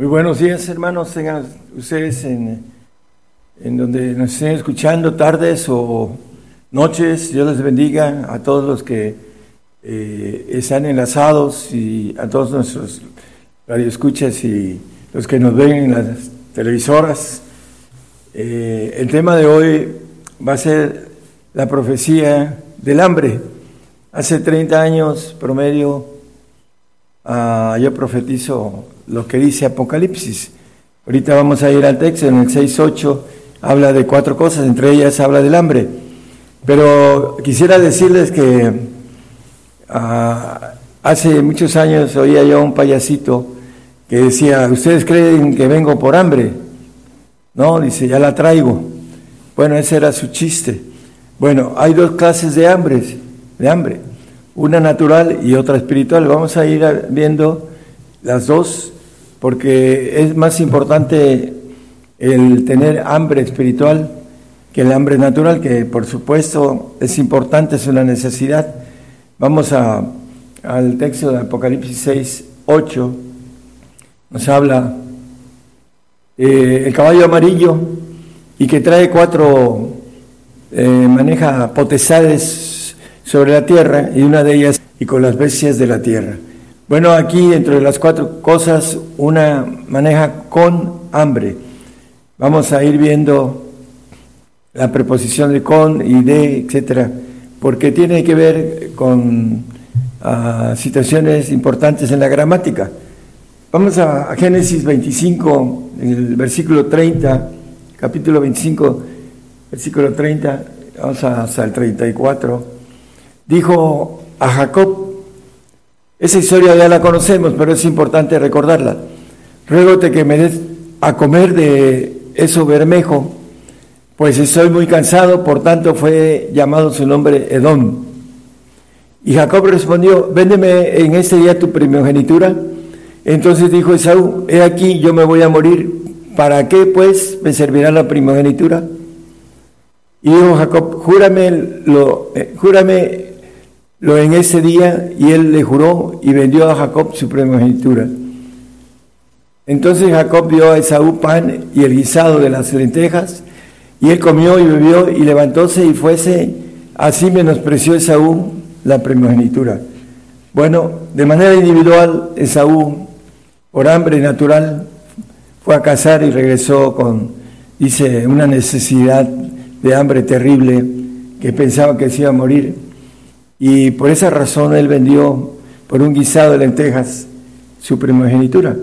Muy buenos días, hermanos. Tengan ustedes en, en donde nos estén escuchando, tardes o noches. Dios les bendiga a todos los que eh, están enlazados y a todos nuestros radioescuchas y los que nos ven en las televisoras. Eh, el tema de hoy va a ser la profecía del hambre. Hace 30 años promedio ah, yo profetizo lo que dice Apocalipsis. Ahorita vamos a ir al texto, en el 6.8 habla de cuatro cosas, entre ellas habla del hambre. Pero quisiera decirles que ah, hace muchos años oía yo un payasito que decía, ¿ustedes creen que vengo por hambre? No, dice, ya la traigo. Bueno, ese era su chiste. Bueno, hay dos clases de de hambre, una natural y otra espiritual. Vamos a ir viendo las dos porque es más importante el tener hambre espiritual que el hambre natural, que por supuesto es importante, es una necesidad. Vamos a, al texto de Apocalipsis 6, 8, nos habla eh, el caballo amarillo y que trae cuatro, eh, maneja potestades sobre la tierra y una de ellas y con las bestias de la tierra. Bueno, aquí entre las cuatro cosas, una maneja con hambre. Vamos a ir viendo la preposición de con y de, etcétera, porque tiene que ver con uh, situaciones importantes en la gramática. Vamos a, a, Génesis 25, el versículo 30, capítulo 25, versículo 30, vamos hasta el 34. Dijo a Jacob, esa historia ya la conocemos, pero es importante recordarla. Ruégote que me des a comer de eso bermejo, pues estoy muy cansado, por tanto fue llamado su nombre Edom. Y Jacob respondió, véndeme en este día tu primogenitura. Entonces dijo Esaú, he aquí, yo me voy a morir, ¿para qué pues me servirá la primogenitura? Y dijo Jacob, júrame, lo, eh, júrame lo en ese día y él le juró y vendió a Jacob su primogenitura. Entonces Jacob dio a Esaú pan y el guisado de las lentejas, y él comió y bebió y levantóse y fuese, así menospreció Esaú la primogenitura. Bueno, de manera individual, Esaú, por hambre natural, fue a cazar y regresó con, dice, una necesidad de hambre terrible, que pensaba que se iba a morir y por esa razón él vendió por un guisado de lentejas su primogenitura.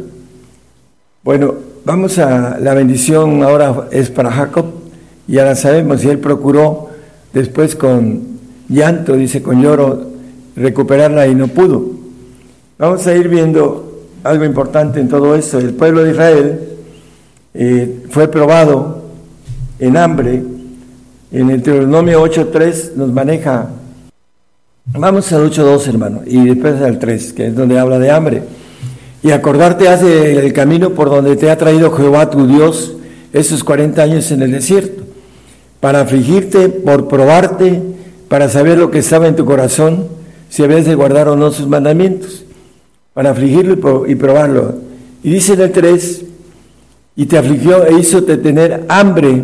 Bueno, vamos a la bendición ahora es para Jacob, ya la sabemos, y él procuró después con llanto, dice con lloro, recuperarla y no pudo. Vamos a ir viendo algo importante en todo esto. El pueblo de Israel eh, fue probado en hambre. En el Deuteronomio 8.3 nos maneja, vamos al 8.2 hermano, y después al 3, que es donde habla de hambre. Y acordarte hace el camino por donde te ha traído Jehová tu Dios esos 40 años en el desierto, para afligirte, por probarte, para saber lo que estaba en tu corazón, si habías de guardar o no sus mandamientos, para afligirlo y probarlo. Y dice en el 3, y te afligió e hizo tener hambre,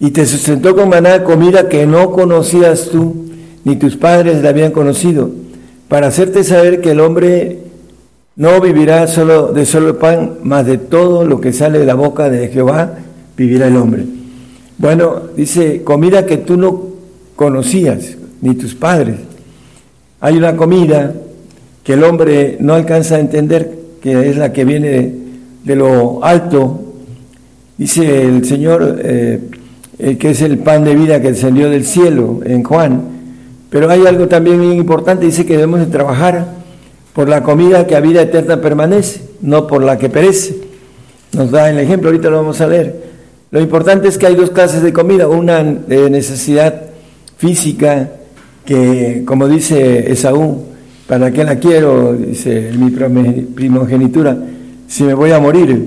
y te sustentó con maná comida que no conocías tú, ni tus padres la habían conocido, para hacerte saber que el hombre no vivirá solo de solo pan, mas de todo lo que sale de la boca de Jehová vivirá el hombre. Bueno, dice, comida que tú no conocías, ni tus padres. Hay una comida que el hombre no alcanza a entender, que es la que viene de, lo alto. Dice el Señor eh, eh, que es el pan de vida que descendió del cielo en Juan. Pero hay algo también muy importante, dice que debemos de trabajar por la comida que a vida eterna permanece, no por la que perece. Nos da el ejemplo, ahorita lo vamos a leer. Lo importante es que hay dos clases de comida, una de necesidad física, que como dice Esaú, ¿para qué la quiero? Dice mi primogenitura, si me voy a morir,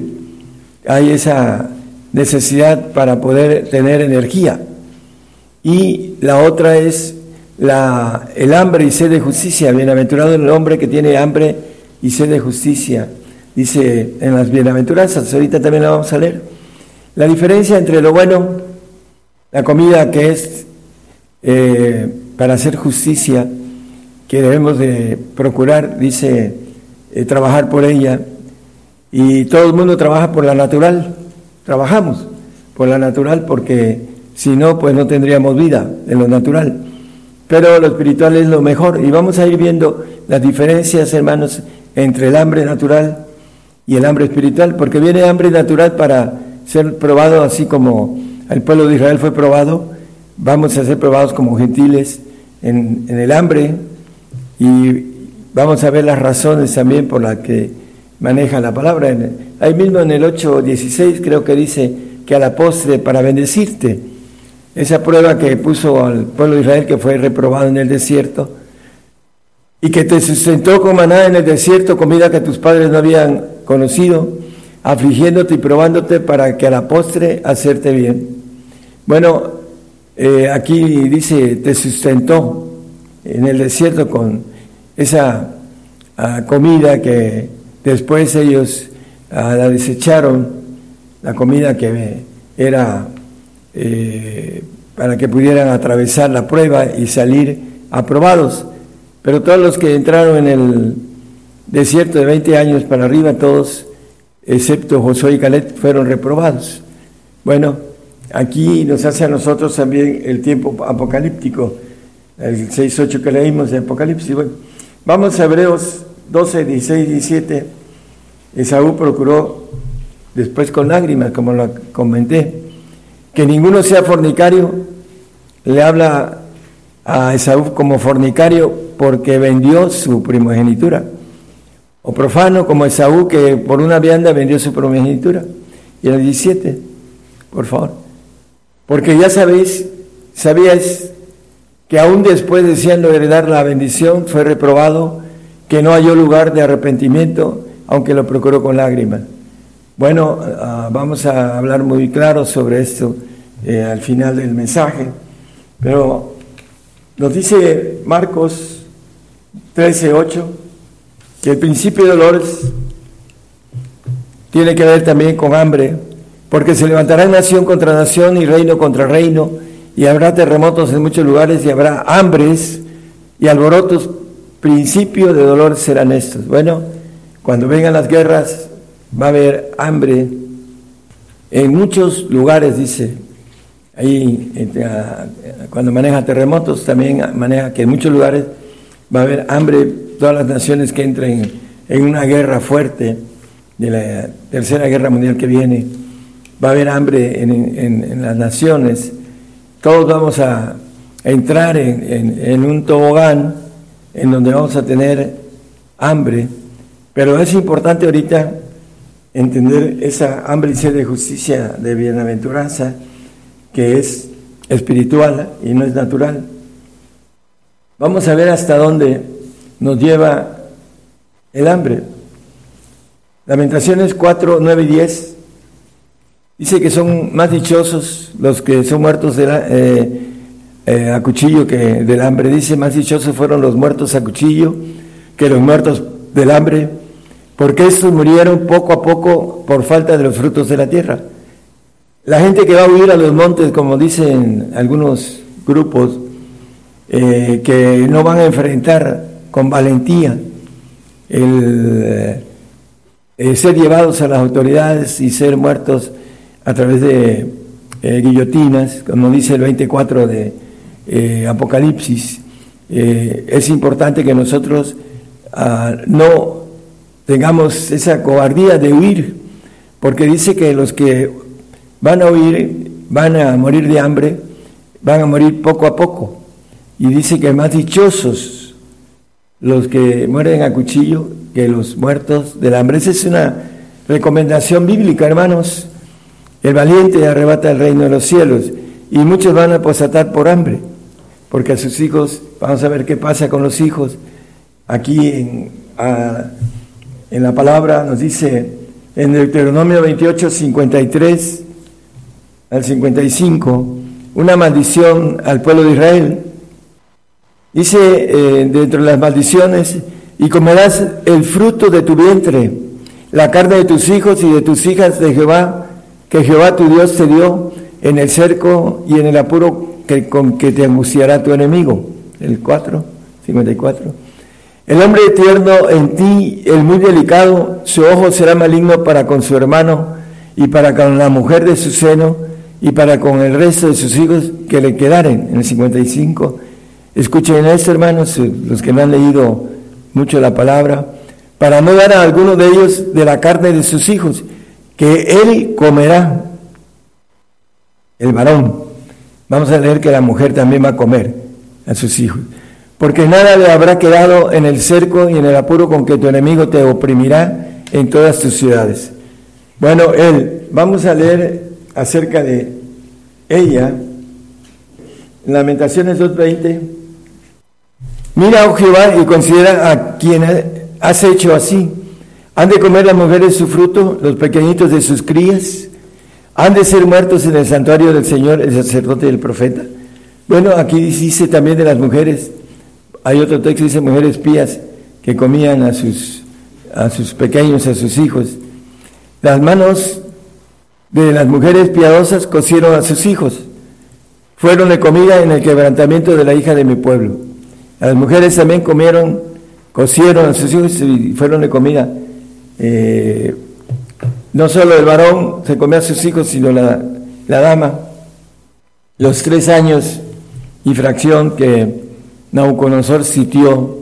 hay esa necesidad para poder tener energía. Y la otra es la, el hambre y sed de justicia. Bienaventurado el hombre que tiene hambre y sed de justicia. Dice en las bienaventuranzas, ahorita también la vamos a leer. La diferencia entre lo bueno, la comida que es eh, para hacer justicia, que debemos de procurar, dice, eh, trabajar por ella. Y todo el mundo trabaja por la natural, trabajamos por la natural porque si no, pues no tendríamos vida en lo natural pero lo espiritual es lo mejor. Y vamos a ir viendo las diferencias, hermanos, entre el hambre natural y el hambre espiritual, porque viene hambre natural para ser probado así como el pueblo de Israel fue probado, vamos a ser probados como gentiles en, el hambre y vamos a ver las razones también por las que maneja la palabra. Ahí mismo en el 8.16 creo que dice que a la postre para bendecirte esa prueba que puso al pueblo de Israel que fue reprobado en el desierto y que te sustentó con maná en el desierto, comida que tus padres no habían conocido, afligiéndote y probándote para que a la postre hacerte bien. Bueno, eh, aquí dice, te sustentó en el desierto con esa ah, comida que después ellos ah, la desecharon, la comida que era eh, para que pudieran atravesar la prueba y salir aprobados. Pero todos los que entraron en el desierto de 20 años para arriba, todos, excepto Josué y Caleb, fueron reprobados. Bueno, aquí nos hace a nosotros también el tiempo apocalíptico, el 6.8 que leímos de Apocalipsis. Bueno, vamos a Hebreos 12, 16, 17. Esaú procuró, después con lágrimas, como lo comenté, que ninguno sea fornicario, le habla a Esaú como fornicario porque vendió su primogenitura. O profano como Esaú que por una vianda vendió su primogenitura. Y el 17, por favor. Porque ya sabéis, sabíais que aún después deseando heredar la bendición fue reprobado, que no halló lugar de arrepentimiento, aunque lo procuró con lágrimas. Bueno, ah, vamos a hablar muy claro sobre esto eh, al final del mensaje, pero nos dice Marcos 13:8 que el principio de dolores tiene que ver también con hambre, porque se levantará nación contra nación y reino contra reino, y habrá terremotos en muchos lugares y habrá hambres y alborotos. Principio de dolores serán estos. Bueno, cuando vengan las guerras, va a haber hambre en muchos lugares, dice. ahí cuando maneja terremotos también maneja que en muchos lugares va a haber hambre, todas las naciones que entren en una guerra fuerte de la tercera guerra mundial que viene, va a haber hambre en, las naciones, todos vamos a, entrar en, en- en un tobogán en donde vamos a tener hambre, pero es importante ahorita entender esa hambre y sed de justicia, de bienaventuranza, que es espiritual y no es natural. Vamos a ver hasta dónde nos lleva el hambre. Lamentaciones 4, 9 y 10 dice que son más dichosos los que son muertos de la- eh, eh, a cuchillo que del hambre. Dice, más dichosos fueron los muertos a cuchillo que los muertos del hambre, porque estos murieron poco a poco por falta de los frutos de la tierra. La gente que va a huir a los montes, como dicen algunos grupos, eh, que no van a enfrentar con valentía el eh, eh, ser llevados a las autoridades y ser muertos a través de eh, guillotinas, como dice el 24 de Apocalipsis. Es importante que nosotros ah, no tengamos esa cobardía de huir, porque dice que los que van a huir van a morir de hambre, van a morir poco a poco. Y dice que más dichosos los que mueren a cuchillo que los muertos del hambre. Esa es una recomendación bíblica, hermanos. El valiente arrebata el reino de los cielos y muchos van a posatar por hambre, porque a sus hijos, vamos a ver qué pasa con los hijos. Aquí en, en la palabra nos dice en Deuteronomio 28, 53 al 55, una maldición al pueblo de Israel. Dice eh, dentro de las maldiciones, y comerás el fruto de tu vientre, la carne de tus hijos y de tus hijas de Jehová, que Jehová tu Dios te dio en el cerco y en el apuro que, con que te angustiará tu enemigo. El 4, 54. El hombre tierno en ti, el muy delicado, su ojo será maligno para con su hermano y para con la mujer de su seno y para con el resto de sus hijos que le quedaren. En el 55. Escuchen esto, hermanos, eh, los que no han leído mucho la palabra, para no dar a alguno de ellos de la carne de sus hijos, que él comerá, el varón. Vamos a leer que la mujer también va a comer a sus hijos. Porque nada le habrá quedado en el cerco y en el apuro con que tu enemigo te oprimirá en todas tus ciudades. Bueno, él, vamos a leer acerca de ella. En Lamentaciones 2.20. Mira, oh Jehová, y considera a quien has hecho así. Han de comer las mujeres su fruto, los pequeñitos de sus crías. Han de ser muertos en el santuario del Señor, el sacerdote y el profeta. Bueno, aquí dice también de las mujeres. Hay otro texto que dice mujeres pías que comían a sus, a sus pequeños, a sus hijos. Las manos de las mujeres piadosas cocieron a sus hijos. Fueron de comida en el quebrantamiento de la hija de mi pueblo. Las mujeres también comieron, cocieron a sus hijos y fueron de comida. Eh, no solo el varón se comía a sus hijos, sino la, la dama. Los tres años y fracción que Nabucodonosor sitió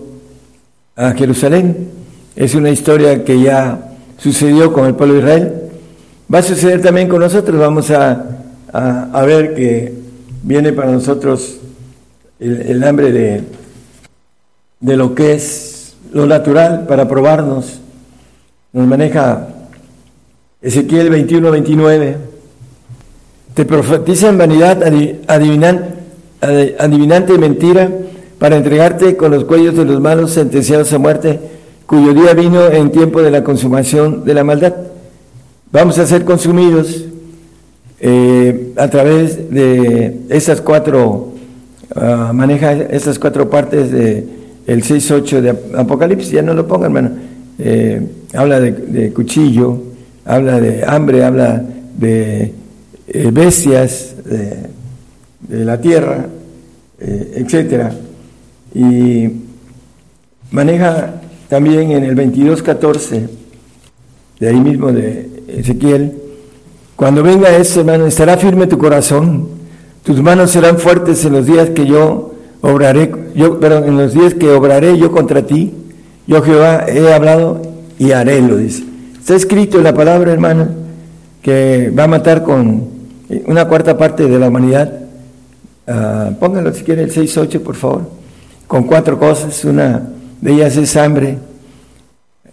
a Jerusalén. Es una historia que ya sucedió con el pueblo de Israel. Va a suceder también con nosotros. Vamos a, a- ver que viene para nosotros el, el hambre de, de lo que es lo natural para probarnos. Nos maneja Ezequiel 21, 29. Te profetiza en vanidad adi- adivinan- adi- adivinante mentira para entregarte con los cuellos de los malos sentenciados a muerte, cuyo día vino en tiempo de la consumación de la maldad. Vamos a ser consumidos eh, a través de esas cuatro, ah, maneja esas cuatro partes de el 6.8 de Ap- Apocalipsis, ya no lo pongan, hermano. Eh, habla de, cuchillo, habla de hambre, habla de eh, bestias de, de la tierra, etcétera. Y maneja también en el 22.14, de ahí mismo de Ezequiel, cuando venga eso, hermano, estará firme tu corazón, tus manos serán fuertes en los días que yo obraré, yo, perdón, en los días que obraré yo contra ti, yo Jehová he hablado y haré, lo dice. Está escrito en la palabra, hermano, que va a matar con una cuarta parte de la humanidad. Ah, póngalo si quiere el 6.8, por favor. Con cuatro cosas, una de ellas es hambre.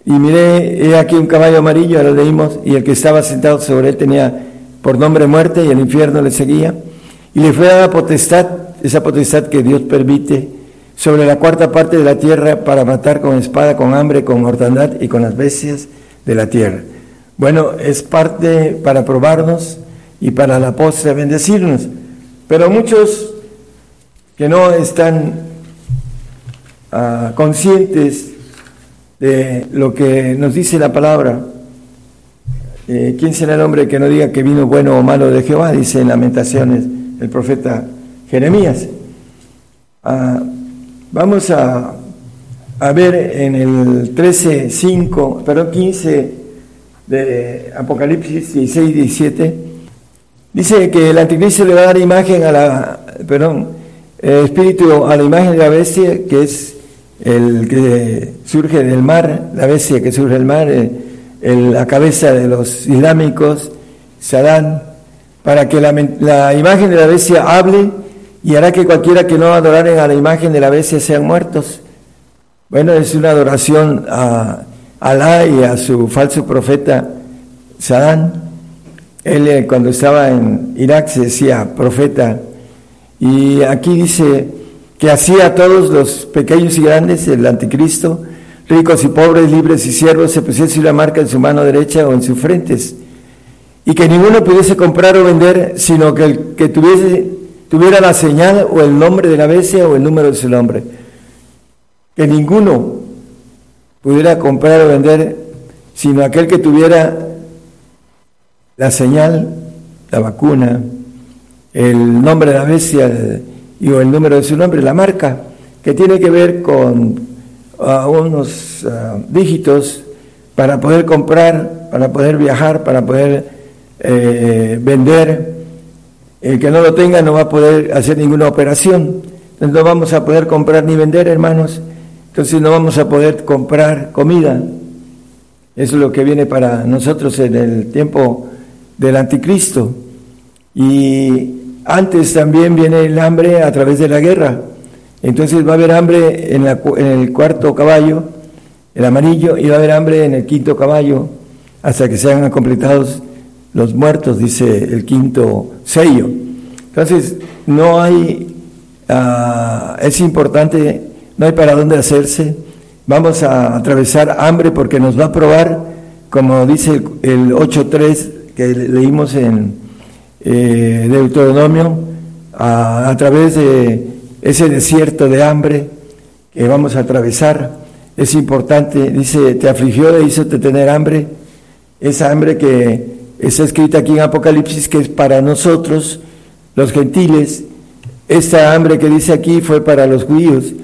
Y miré, he aquí un caballo amarillo, lo leímos, y el que estaba sentado sobre él tenía por nombre muerte y el infierno le seguía. Y le fue dada potestad, esa potestad que Dios permite, sobre la cuarta parte de la tierra para matar con espada, con hambre, con mortandad y con las bestias de la tierra. Bueno, es parte para probarnos y para la postre bendecirnos. Pero muchos que no están ah, conscientes de lo que nos dice la palabra, eh, ¿quién será el hombre que no diga que vino bueno o malo de Jehová? Dice en Lamentaciones el profeta Jeremías. Ah, vamos a, ver en el 13, 5, perdón, 15 de Apocalipsis 16, 17. Dice que el anticristo le va a dar imagen a la, perdón, espíritu a la imagen de la bestia, que es el que surge del mar, la bestia que surge del mar, eh, la cabeza de los islámicos, Sadán, para que la, imagen de la bestia hable y hará que cualquiera que no adoraren a la imagen de la bestia sean muertos. Bueno, es una adoración a Alá y a su falso profeta Sadán. Él eh, cuando estaba en Irak se decía profeta y aquí dice que hacía a todos los pequeños y grandes, el anticristo, ricos y pobres, libres y siervos, se pusiese una marca en su mano derecha o en sus frentes y que ninguno pudiese comprar o vender, sino que el que tuviese, tuviera la señal o el nombre de la bestia o el número de su nombre. Que ninguno pudiera comprar o vender, sino aquel que tuviera la señal, la vacuna, el nombre de la bestia y o el número de su nombre, la marca, que tiene que ver con ah, unos ah, dígitos para poder comprar, para poder viajar, para poder eh, vender. El que no lo tenga no va a poder hacer ninguna operación. Entonces no vamos a poder comprar ni vender, hermanos. Entonces no vamos a poder comprar comida. Eso es lo que viene para nosotros en el tiempo del anticristo. Y antes también viene el hambre a través de la guerra. Entonces va a haber hambre en, el cuarto caballo, el amarillo, y va a haber hambre en el quinto caballo, hasta que sean completados los muertos, dice el quinto sello. Entonces, no hay, ah, es importante, no hay para dónde hacerse. Vamos a atravesar hambre porque nos va a probar, como dice el, 8.3 que leímos en eh, Deuteronomio, a, a través de ese desierto de hambre que vamos a atravesar. Es importante, dice, te afligió e hizo tener hambre, esa hambre que Está escrita aquí en Apocalipsis que es para nosotros, los gentiles. Esta hambre que dice aquí fue para los judíos.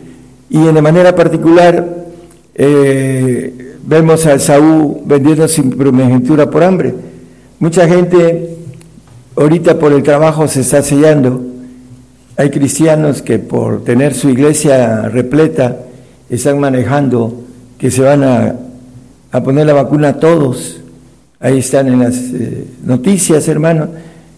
Y de manera particular eh, vemos a Saúl vendiendo sin primogenitura por hambre. Mucha gente ahorita por el trabajo se está sellando. Hay cristianos que por tener su iglesia repleta están manejando que se van a, a poner la vacuna a todos ahí están en las eh, noticias, hermano.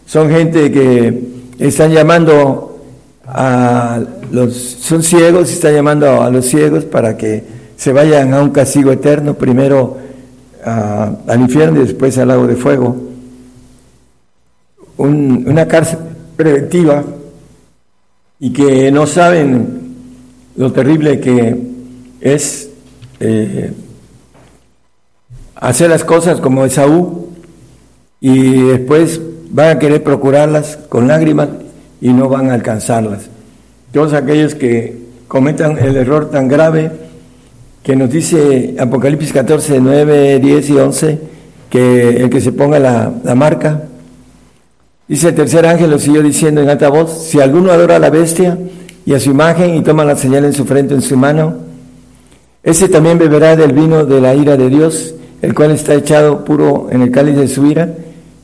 Son gente que están llamando a los, son ciegos están llamando a los ciegos para que se vayan a un castigo eterno, primero al infierno y después al lago de fuego. Una cárcel preventiva y que no saben lo terrible que es eh, hacer las cosas como Esaú y después van a querer procurarlas con lágrimas y no van a alcanzarlas. Todos aquellos que cometan el error tan grave que nos dice Apocalipsis 14, 9, 10 y 11, que el que se ponga la, la marca, dice el tercer ángel, lo siguió diciendo en alta voz, si alguno adora a la bestia y a su imagen y toma la señal en su frente, en su mano, ese también beberá del vino de la ira de Dios el cual está echado puro en el cáliz de su ira,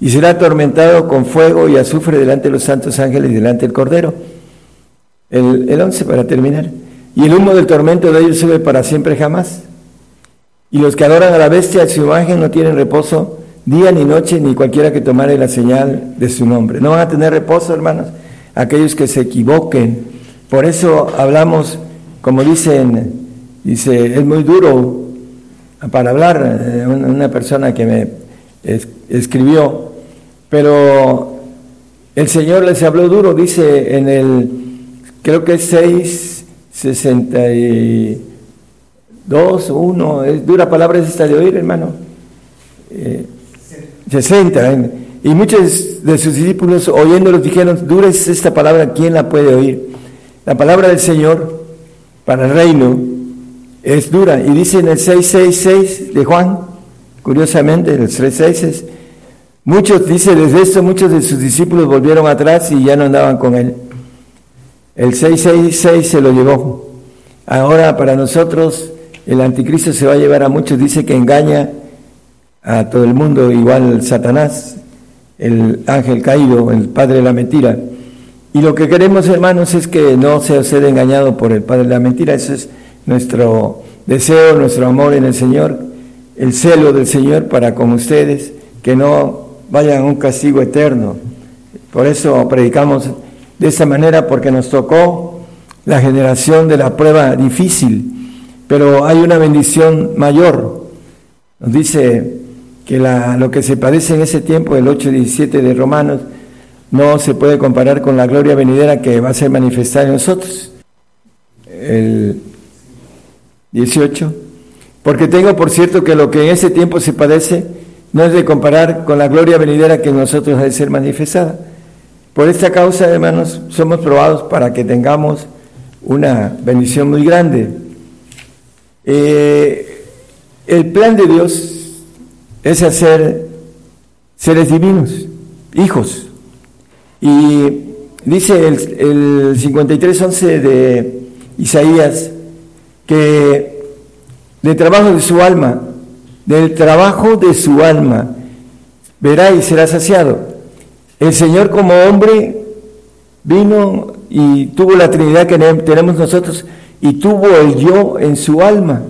y será atormentado con fuego y azufre delante de los santos ángeles y delante del Cordero. El, el 11 para terminar. Y el humo del tormento de ellos sube para siempre jamás. Y los que adoran a la bestia, a su imagen, no tienen reposo día ni noche, ni cualquiera que tomare la señal de su nombre. No van a tener reposo, hermanos, aquellos que se equivoquen. Por eso hablamos, como dicen, dice, es muy duro para hablar, eh, una persona que me escribió, pero el Señor les habló duro, dice en el, creo que es 6, 62, 1, es dura palabra esta de oír, hermano. Eh, 60. Y muchos de sus discípulos oyéndolos dijeron, dura es esta palabra, ¿quién la puede oír? La palabra del Señor para el reino es dura. Y dice en el 666 de Juan, curiosamente, en el 666, muchos, dice desde esto, muchos de sus discípulos volvieron atrás y ya no andaban con él. El 666 se lo llevó. Ahora para nosotros el anticristo se va a llevar a muchos, dice que engaña a todo el mundo, igual Satanás, el ángel caído, el padre de la mentira. Y lo que queremos, hermanos, es que no sea usted engañado por el padre de la mentira. Eso es nuestro deseo, nuestro amor en el Señor, el celo del Señor para con ustedes, que no vayan a un castigo eterno. Por eso predicamos de esta manera, porque nos tocó la generación de la prueba difícil, pero hay una bendición mayor. Nos dice que la, lo que se padece en ese tiempo, el 8 y 17 de Romanos, no se puede comparar con la gloria venidera que va a ser manifestada en nosotros. El 18. Porque tengo por cierto que lo que en ese tiempo se padece no es de comparar con la gloria venidera que en nosotros ha de ser manifestada. Por esta causa, hermanos, somos probados para que tengamos una bendición muy grande. Eh, el plan de Dios es hacer seres divinos, hijos. Y dice el, el 53.11 de Isaías que del trabajo de su alma, del trabajo de su alma, verá y será saciado. El Señor como hombre vino y tuvo la Trinidad que tenemos nosotros y tuvo el yo en su alma.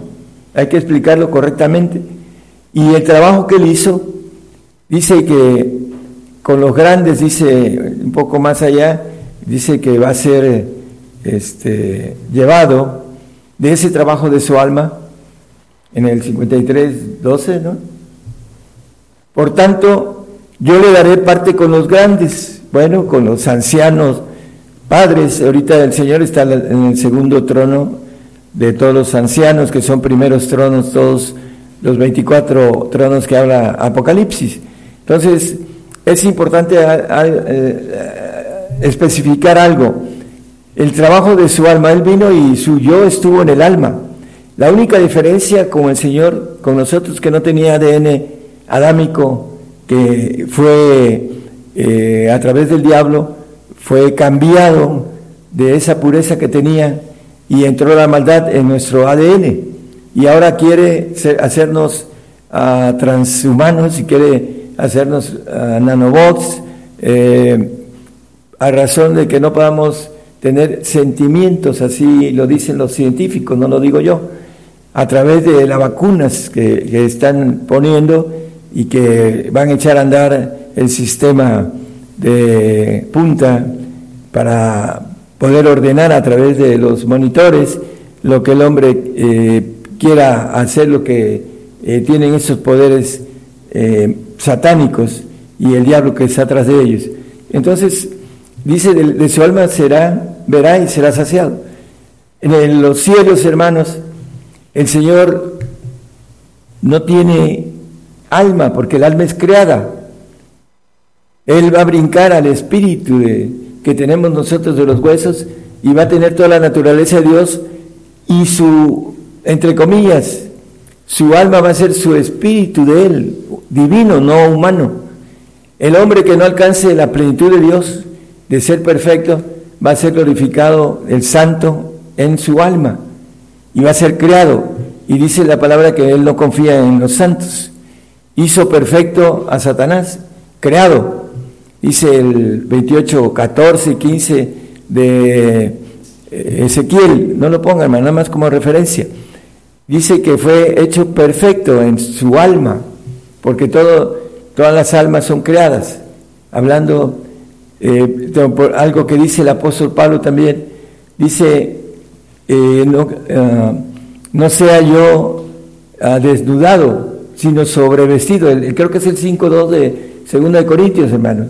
Hay que explicarlo correctamente. Y el trabajo que él hizo, dice que con los grandes, dice un poco más allá, dice que va a ser este, llevado de ese trabajo de su alma en el 53, 12, ¿no? Por tanto, yo le daré parte con los grandes, bueno, con los ancianos padres. Ahorita el Señor está en el segundo trono de todos los ancianos, que son primeros tronos, todos los 24 tronos que habla Apocalipsis. Entonces, es importante eh, especificar algo. El trabajo de su alma, él vino y su yo estuvo en el alma. La única diferencia con el Señor, con nosotros, que no tenía ADN adámico, que fue eh, a través del diablo, fue cambiado de esa pureza que tenía y entró la maldad en nuestro ADN y ahora quiere hacernos uh, transhumanos y quiere hacernos ah, nanobots eh, a razón de que no podamos tener sentimientos, así lo dicen los científicos, no lo digo yo, a través de las vacunas que, que están poniendo y que van a echar a andar el sistema de punta para poder ordenar a través de los monitores lo que el hombre eh, quiera hacer lo que eh, tienen esos poderes eh, satánicos y el diablo que está atrás de ellos. Entonces, dice, de, su alma será, verá y será saciado. En los cielos, hermanos, el Señor no tiene alma, porque el alma es creada. Él va a brincar al espíritu que tenemos nosotros de los huesos y va a tener toda la naturaleza de Dios y su entre comillas, su alma va a ser su espíritu de él, divino, no humano. El hombre que no alcance la plenitud de Dios, de ser perfecto, va a ser glorificado el santo en su alma y va a ser creado. Y dice la palabra que él no confía en los santos. Hizo perfecto a Satanás, creado. Dice el 28, 14 y 15 de eh, Ezequiel, no lo pongan, nada más como referencia. Dice que fue hecho perfecto en su alma, porque todo, todas las almas son creadas. Hablando eh, por algo que dice el apóstol Pablo también, dice, eh, no, ah, no, sea yo ah, desnudado, sino sobrevestido. creo que es el 5.2 de 2 de Corintios, hermano.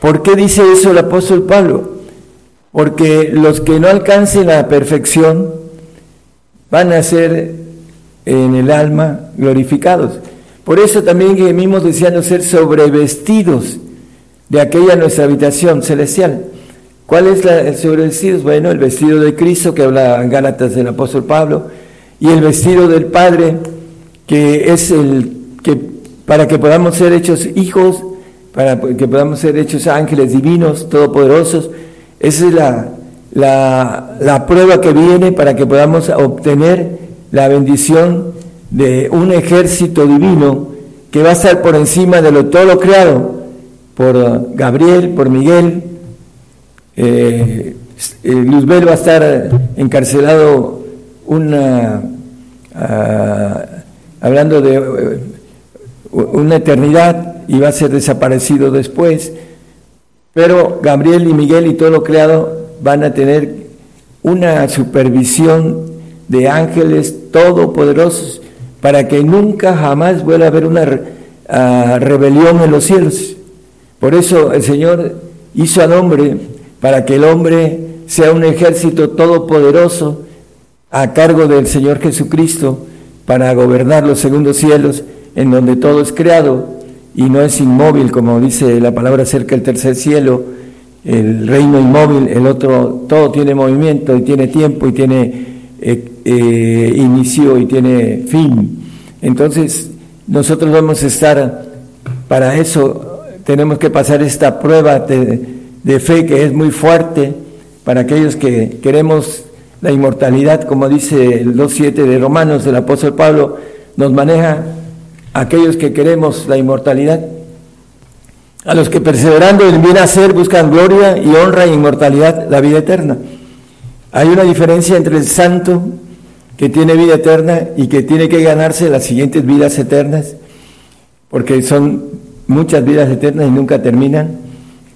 ¿Por qué dice eso el apóstol Pablo? Porque los que no alcancen la perfección van a ser en el alma glorificados. Por eso también gemimos deseando ser sobrevestidos de aquella nuestra habitación celestial. ¿Cuál es el sobrevestido? Bueno, el vestido de Cristo que habla en Gálatas del apóstol Pablo y el vestido del Padre que es el que para que podamos ser hechos hijos, para que podamos ser hechos ángeles divinos, todopoderosos. Esa es la, la, la prueba que viene para que podamos obtener la bendición de un ejército divino que va a estar por encima de lo, todo lo creado, por Gabriel, por Miguel. Eh, eh, Luzbel va a estar encarcelado una, ah, hablando de eh, una eternidad y va a ser desaparecido después. Pero Gabriel y Miguel y todo lo creado van a tener una supervisión de ángeles todopoderosos para que nunca jamás vuelva a haber una ah, rebelión en los cielos. Por eso el Señor hizo al hombre para que el hombre sea un ejército todopoderoso a cargo del Señor Jesucristo para gobernar los segundos cielos en donde todo es creado y no es inmóvil, como dice la palabra acerca del tercer cielo, el reino inmóvil, el otro, todo tiene movimiento y tiene tiempo y tiene eh, eh, inicio y tiene fin. Entonces, nosotros vamos a estar, para eso tenemos que pasar esta prueba de, de fe que es muy fuerte para aquellos que queremos la inmortalidad, como dice el 2.7 de Romanos del apóstol Pablo, nos maneja aquellos que queremos la inmortalidad, a los que perseverando en bien hacer buscan gloria y honra e inmortalidad, la vida eterna. Hay una diferencia entre el santo que tiene vida eterna y que tiene que ganarse las siguientes vidas eternas, porque son muchas vidas eternas y nunca terminan,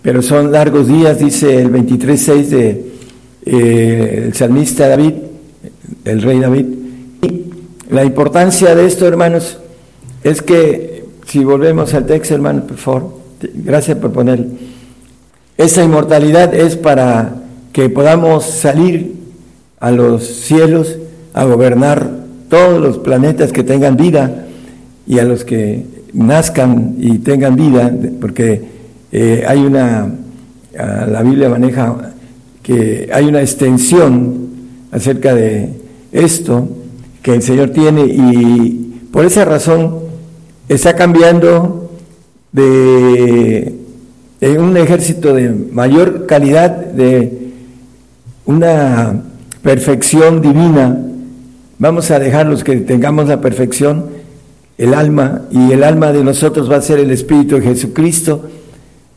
pero son largos días, dice el 23.6 de eh, salmista David, el rey David. Y la importancia de esto, hermanos, es que, si volvemos al texto, hermano, por favor, gracias por poner. Esa inmortalidad es para que podamos salir a los cielos a gobernar todos los planetas que tengan vida y a los que nazcan y tengan vida, porque eh, hay una, la Biblia maneja que hay una extensión acerca de esto que el Señor tiene y por esa razón está cambiando de, un ejército de mayor calidad, de una perfección divina. Vamos a dejar los que tengamos la perfección, el alma, y el alma de nosotros va a ser el Espíritu de Jesucristo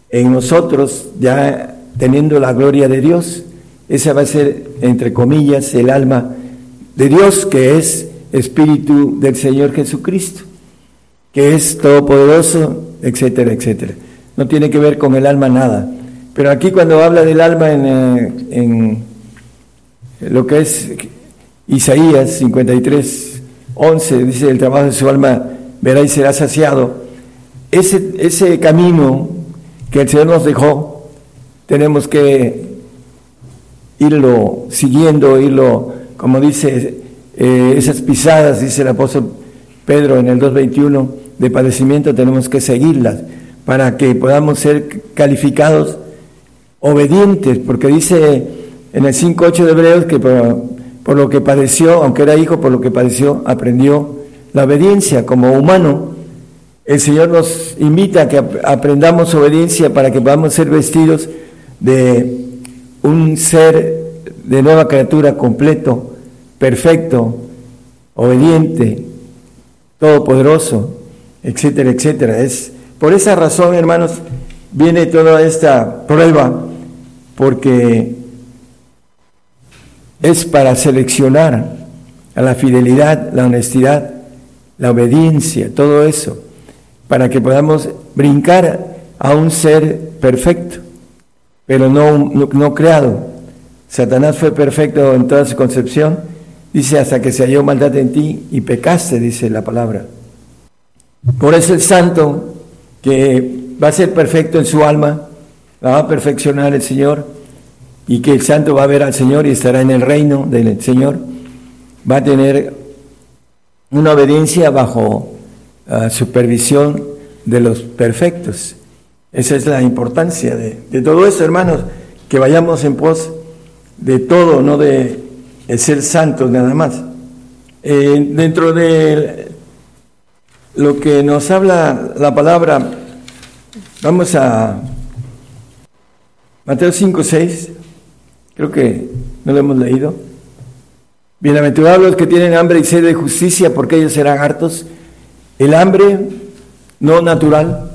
en nosotros, ya teniendo la gloria de Dios. Esa va a ser, entre comillas, el alma de Dios, que es Espíritu del Señor Jesucristo que es todopoderoso, etcétera, etcétera. No tiene que ver con el alma nada. Pero aquí cuando habla del alma en, eh, lo que es Isaías 53, 11, dice, el trabajo de su alma verá y será saciado. Ese, ese camino que el Señor nos dejó, tenemos que irlo siguiendo, irlo, como dice, eh, esas pisadas, dice el apóstol Pedro en el 2.21, de padecimiento tenemos que seguirlas para que podamos ser calificados obedientes, porque dice en el 5.8 de Hebreos que por, lo que padeció, aunque era hijo, por lo que padeció, aprendió la obediencia como humano. El Señor nos invita a que aprendamos obediencia para que podamos ser vestidos de un ser de nueva criatura completo, perfecto, obediente, todopoderoso, etcétera, etcétera. Es por esa razón, hermanos, viene toda esta prueba, porque es para seleccionar a la fidelidad, la honestidad, la obediencia, todo eso, para que podamos brincar a un ser perfecto, pero no, no, no creado. Satanás fue perfecto en toda su concepción, dice, hasta que se halló maldad en ti y pecaste, dice la palabra. Por eso el santo, que va a ser perfecto en su alma, la va a perfeccionar el Señor, y que el santo va a ver al Señor y estará en el reino del Señor, va a tener una obediencia bajo uh, supervisión de los perfectos. Esa es la importancia de, de, todo eso, hermanos, que vayamos en pos de todo, no de, de ser santos nada más. Eh, dentro de lo que nos habla la palabra, vamos a Mateo 5, 6, creo que no lo hemos leído. Bienaventurados los que tienen hambre y sed de justicia, porque ellos serán hartos. El hambre no natural,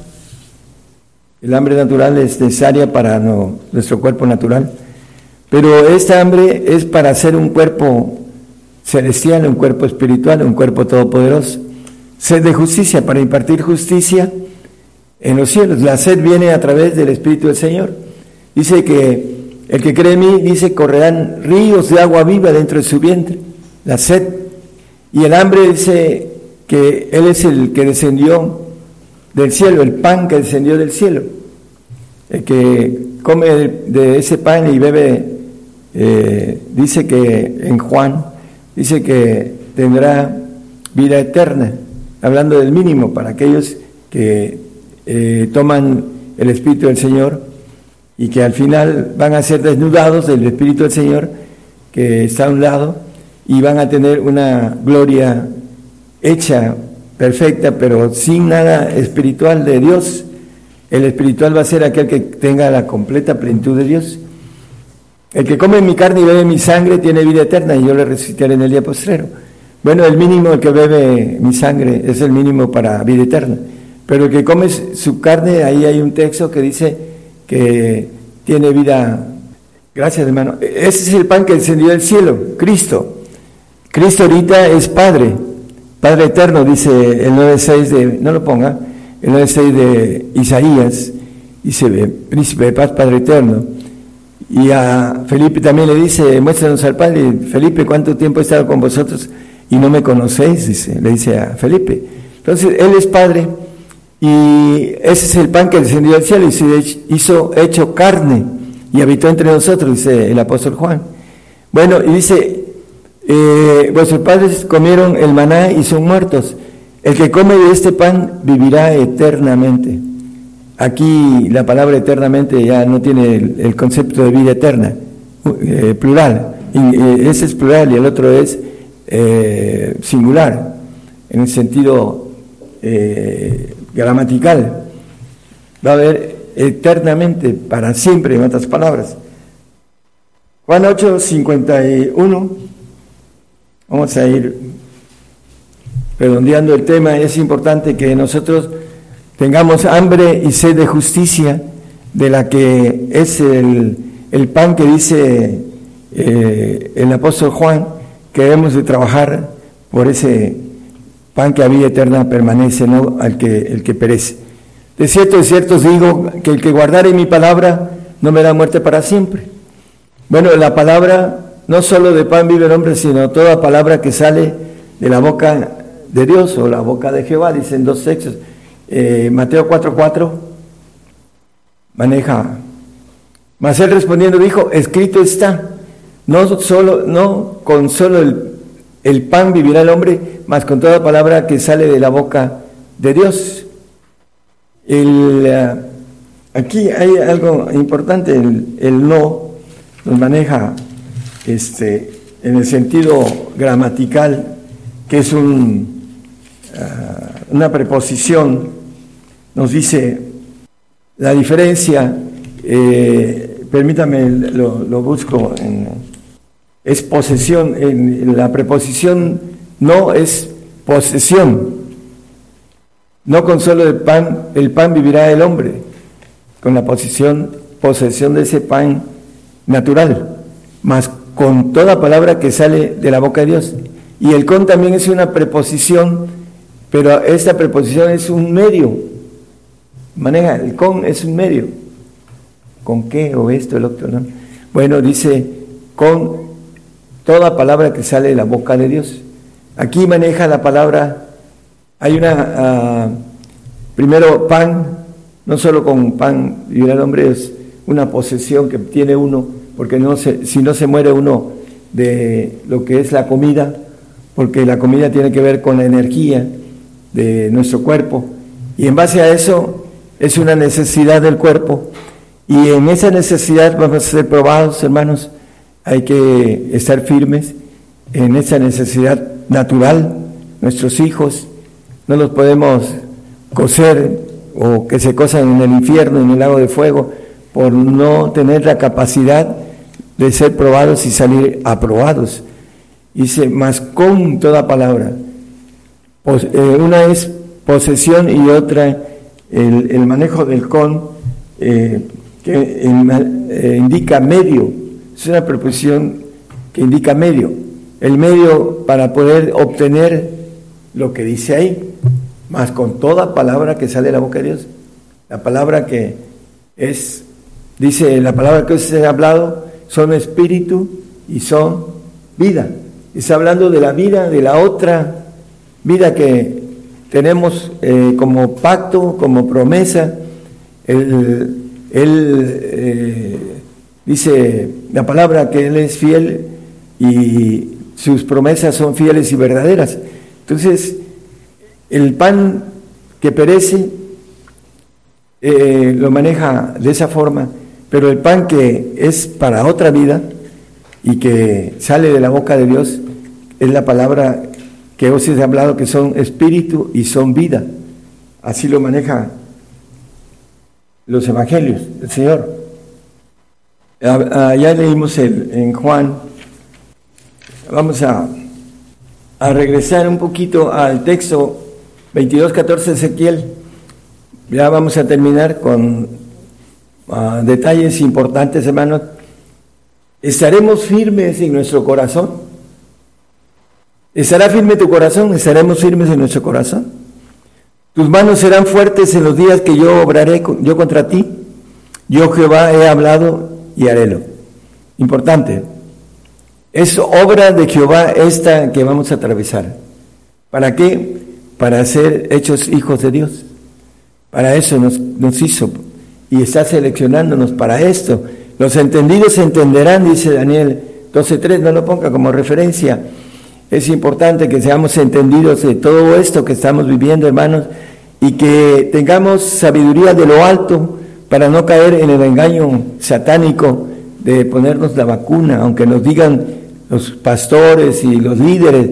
el hambre natural es necesaria para nuestro cuerpo natural, pero esta hambre es para ser un cuerpo celestial, un cuerpo espiritual, un cuerpo todopoderoso. Sed de justicia, para impartir justicia en los cielos. La sed viene a través del Espíritu del Señor. Dice que el que cree en mí, dice, correrán ríos de agua viva dentro de su vientre, la sed. Y el hambre dice que Él es el que descendió del cielo, el pan que descendió del cielo. El que come de ese pan y bebe, eh, dice que en Juan, dice que tendrá vida eterna, hablando del mínimo para aquellos que eh, toman el Espíritu del Señor y que al final van a ser desnudados del Espíritu del Señor que está a un lado y van a tener una gloria hecha, perfecta, pero sin nada espiritual de Dios. El espiritual va a ser aquel que tenga la completa plenitud de Dios. El que come mi carne y bebe mi sangre tiene vida eterna y yo le resucitaré en el día postrero. Bueno, el mínimo, que bebe mi sangre es el mínimo para vida eterna. Pero el que come su carne, ahí hay un texto que dice que tiene vida. Gracias, hermano. Ese es el pan que descendió del cielo, Cristo. Cristo ahorita es Padre, Padre eterno, dice el 9.6 de, no lo ponga, el 9.6 de Isaías, dice, príncipe de paz, Padre eterno. Y a Felipe también le dice, muéstranos al Padre. Felipe, ¿cuánto tiempo he estado con vosotros y no me conocéis? Dice, le dice a Felipe. Entonces, Él es Padre y ese es el pan que descendió del cielo y se hizo hecho carne y habitó entre nosotros, dice el apóstol Juan. Bueno, y dice, eh, vuestros padres comieron el maná y son muertos. El que come de este pan vivirá eternamente. Aquí la palabra eternamente ya no tiene el, concepto de vida eterna, eh, plural. Eh, ese es plural y el otro es eh, singular, en el sentido gramatical. Va a haber eternamente, para siempre, en otras palabras. Juan 8, 51. Vamos a ir redondeando el tema. Es importante que nosotros tengamos hambre y sed de justicia, de la que es el, el pan que dice eh, el apóstol Juan, que debemos de trabajar por ese pan que a vida eterna permanece, no al que, el que perece. De cierto, de cierto os digo que el que guardare mi palabra no me da muerte para siempre. Bueno, la palabra, no solo de pan vive el hombre, sino toda palabra que sale de la boca de Dios o la boca de Jehová, dicen dos textos. Eh, Mateo 4:4 maneja. Mas él respondiendo dijo, escrito está, no solo, no con solo el, el pan vivirá el hombre, mas con toda palabra que sale de la boca de Dios. El, uh, aquí hay algo importante, el, el, no nos maneja este, en el sentido gramatical, que es un, uh, una preposición, nos dice la diferencia, eh, permítame, lo, busco, es posesión, en, la preposición no es posesión. No con solo el pan, el pan vivirá el hombre, con la posesión, posesión de ese pan natural, mas con toda palabra que sale de la boca de Dios. Y el con también es una preposición, pero esta preposición es un medio. Maneja, el con es un medio. ¿Con qué? O esto, el otro. ¿no? Bueno, dice, con toda palabra que sale de la boca de Dios. Aquí maneja la palabra, hay una, ah, primero pan, no solo con pan y el hombre es una posesión que tiene uno, porque no se, si no se muere uno de lo que es la comida, porque la comida tiene que ver con la energía de nuestro cuerpo, y en base a eso es una necesidad del cuerpo, y en esa necesidad vamos a ser probados, hermanos, hay que estar firmes en esa necesidad natural, nuestros hijos, no los podemos coser o que se cosan en el infierno, en el lago de fuego, por no tener la capacidad de ser probados y salir aprobados. Dice, más con toda palabra. Eh, una es posesión y otra el, manejo del con, eh, que eh, indica medio. Es una preposición que indica medio. El medio para poder obtener lo que dice ahí, más con toda palabra que sale de la boca de Dios. La palabra que es, dice la palabra que se ha hablado, son espíritu y son vida. Está hablando de la vida, de la otra vida que tenemos eh, como pacto, como promesa. Él, eh, dice la palabra que Él es fiel y sus promesas son fieles y verdaderas. Entonces, el pan que perece eh, lo maneja de esa forma pero el pan que es para otra vida y que sale de la boca de Dios es la palabra que os he hablado que son espíritu y son vida. Así lo maneja los evangelios, el Señor. Ya leímos el, en Juan. Vamos a, a regresar un poquito al texto 22, 14 Ezequiel. Ya vamos a terminar con detalles importantes, hermanos. ¿Estaremos firmes en nuestro corazón? ¿Estará firme tu corazón? ¿Estaremos firmes en nuestro corazón? Tus manos serán fuertes en los días que yo obraré yo contra ti. Yo Jehová he hablado y harélo. Importante. Es obra de Jehová esta que vamos a atravesar. ¿Para qué? Para ser hechos hijos de Dios. Para eso nos, nos hizo y está seleccionándonos para esto. Los entendidos entenderán, dice Daniel 12.3, no lo ponga como referencia. Es importante que seamos entendidos de todo esto que estamos viviendo, hermanos, y que tengamos sabiduría de lo alto para no caer en el engaño satánico de ponernos la vacuna, aunque nos digan los pastores y los líderes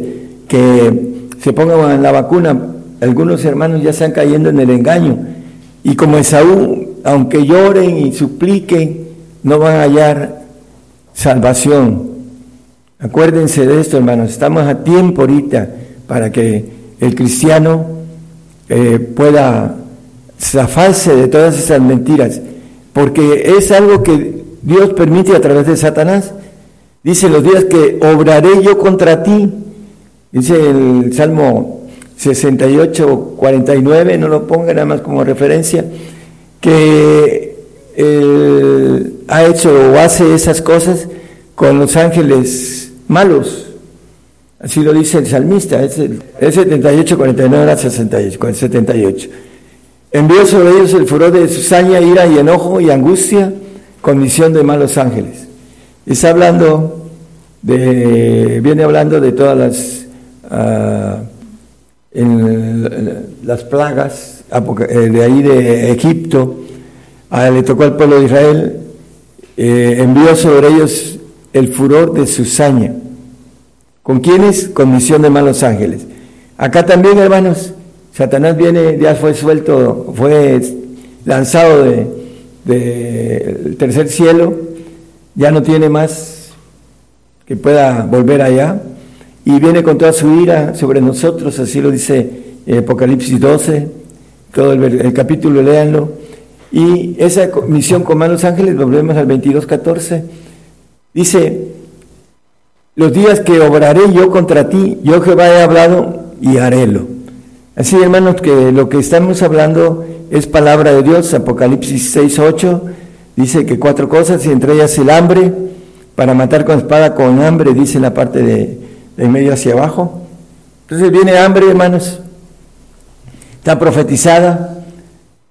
que se pongan la vacuna, algunos hermanos ya están cayendo en el engaño. Y como Esaú aunque lloren y supliquen, no van a hallar salvación. Acuérdense de esto, hermanos, estamos a tiempo ahorita para que el cristiano eh, pueda zafarse de todas esas mentiras, porque es algo que Dios permite a través de Satanás. Dice los días que obraré yo contra ti, dice el Salmo 68, 49, no lo ponga nada más como referencia que ha hecho o hace esas cosas con los ángeles malos. Así lo dice el salmista, es, el, 78, 49 68, 78. Envió sobre ellos el furor de saña, ira y enojo y angustia, condición de malos ángeles. Está hablando de, viene hablando de todas las, ah, las plagas eh, de ahí de Egipto, le tocó al pueblo de Israel, eh, envió sobre ellos el furor de su saña. ¿Con quiénes? Con misión de malos ángeles. Acá también, hermanos, Satanás viene, ya fue suelto, fue lanzado del de, tercer cielo, ya no tiene más que pueda volver allá, y viene con toda su ira sobre nosotros, así lo dice Apocalipsis 12, todo el, capítulo, léanlo. Y esa misión con malos ángeles, volvemos al 22.14, dice, los días que obraré yo contra ti, yo Jehová he hablado y harélo. Así, hermanos, que lo que estamos hablando es palabra de Dios. Apocalipsis 6.8 dice que cuatro cosas, y entre ellas el hambre, para matar con espada con hambre, dice la parte de, de medio hacia abajo. Entonces viene hambre, hermanos. Está profetizada.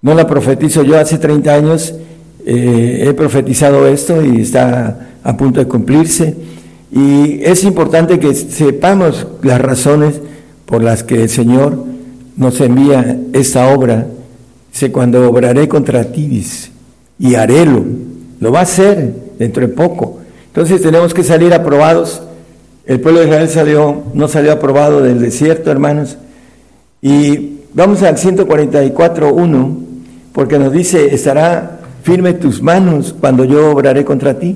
No la profetizo yo hace 30 años. eh, he profetizado esto y está a punto de cumplirse. Y es importante que sepamos las razones por las que el Señor nos envía esta obra. Dice, cuando obraré contra ti, dice, y harélo. Lo va a hacer dentro de poco. Entonces tenemos que salir aprobados. El pueblo de Israel salió, no salió aprobado del desierto, hermanos. Y vamos al 144.1, porque nos dice, estará firme tus manos cuando yo obraré contra ti.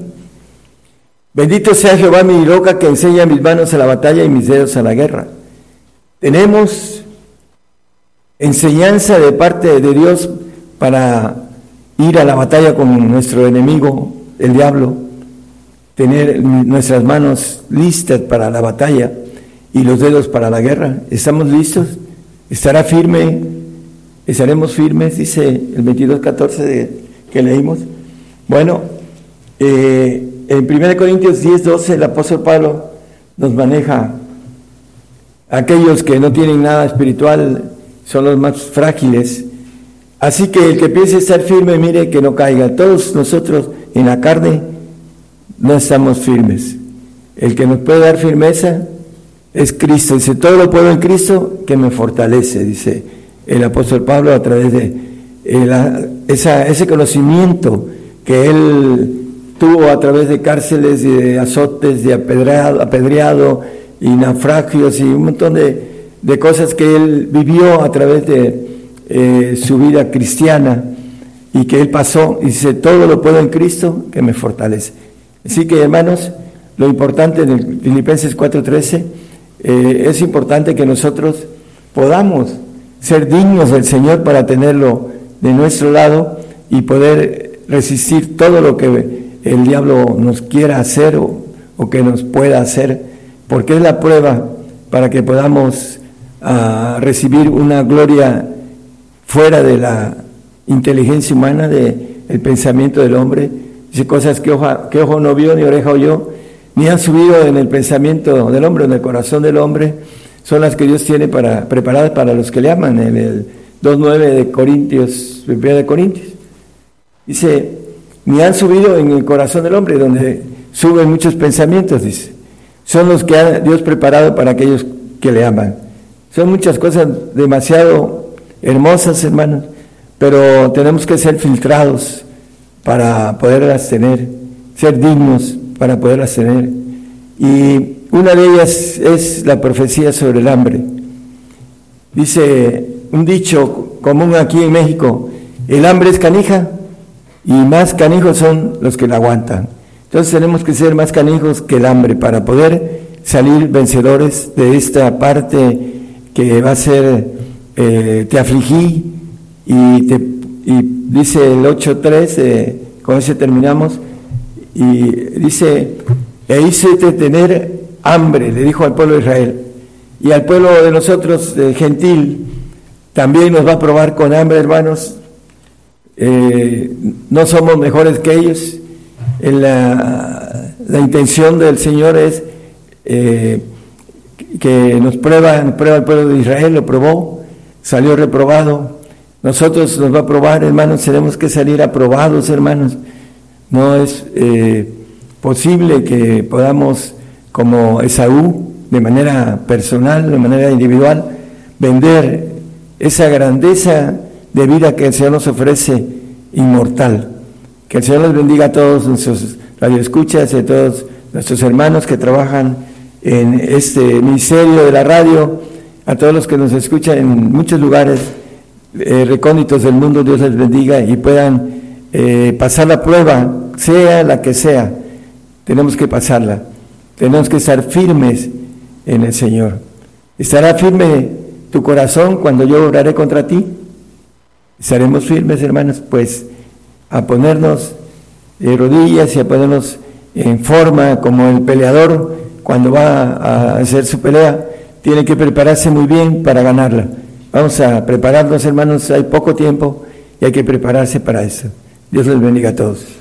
Bendito sea Jehová mi roca que enseña mis manos a la batalla y mis dedos a la guerra. Tenemos enseñanza de parte de Dios para ir a la batalla con nuestro enemigo, el diablo, tener nuestras manos listas para la batalla y los dedos para la guerra. ¿Estamos listos? ¿Estará firme? ¿Estaremos firmes? Dice el 22.14 de- que leímos. Bueno, eh, en 1 Corintios 10.12 el apóstol Pablo nos maneja aquellos que no tienen nada espiritual son los más frágiles. Así que el que piense estar firme, mire que no caiga. Todos nosotros en la carne no estamos firmes. El que nos puede dar firmeza es Cristo. Dice, todo lo puedo en Cristo que me fortalece, dice el apóstol Pablo a través de eh, esa- ese conocimiento que él tuvo a través de cárceles de azotes, de apedreado, y naufragios y un montón de, de cosas que él vivió a través de eh, su vida cristiana y que él pasó. Y dice, todo lo puedo en Cristo que me fortalece. Así que hermanos, lo importante en Filipenses 4:13 eh, es importante que nosotros podamos ser dignos del Señor para tenerlo de nuestro lado y poder resistir todo lo que el diablo nos quiera hacer o, que nos pueda hacer, porque es la prueba para que podamos ah, recibir una gloria fuera de la inteligencia humana, del el pensamiento del hombre. Dice cosas que que ojo no vio, ni oreja oyó, ni han subido en el pensamiento del hombre, en el corazón del hombre, son las que Dios tiene para, preparadas para los que le aman, en el 2.9 de Corintios, 1 de Corintios. Dice, ni han subido en el corazón del hombre, donde suben muchos pensamientos, dice. Son los que ha Dios preparado para aquellos que le aman. Son muchas cosas demasiado hermosas, hermanos, pero tenemos que ser filtrados para poderlas tener, ser dignos para poderlas tener. Y una de ellas es la profecía sobre el hambre. Dice un dicho común aquí en México, el hambre es canija y más canijos son los que la aguantan. Entonces tenemos que ser más canijos que el hambre para poder salir vencedores de esta parte que va a ser, eh, te afligí y, te, dice el 8.3, eh, con ese terminamos, y dice, e hícete tener hambre, le dijo al pueblo de Israel, y al pueblo de nosotros, gentil, también nos va a probar con hambre, hermanos, eh, no somos mejores que ellos, En la, intención del Señor es eh, que nos prueba, nos prueba el pueblo de Israel, lo probó, salió reprobado. Nosotros nos va a probar, hermanos, tenemos que salir aprobados, hermanos. No es eh, posible que podamos, como Esaú, de manera personal, de manera individual, vender esa grandeza de vida que el Señor nos ofrece inmortal. Que el Señor los bendiga a todos nuestros radioescuchas y a todos nuestros hermanos que trabajan en este ministerio de la radio, a todos los que nos escuchan en muchos lugares eh, recónditos del mundo, Dios les bendiga y puedan eh, pasar la prueba, sea la que sea, tenemos que pasarla, tenemos que estar firmes en el Señor. ¿Estará firme tu corazón cuando yo oraré contra ti? Estaremos firmes, hermanos, pues a ponernos de rodillas y a ponernos en forma como el peleador cuando va a hacer su pelea, tiene que prepararse muy bien para ganarla. Vamos a prepararnos, hermanos, hay poco tiempo y hay que prepararse para eso. Dios les bendiga a todos.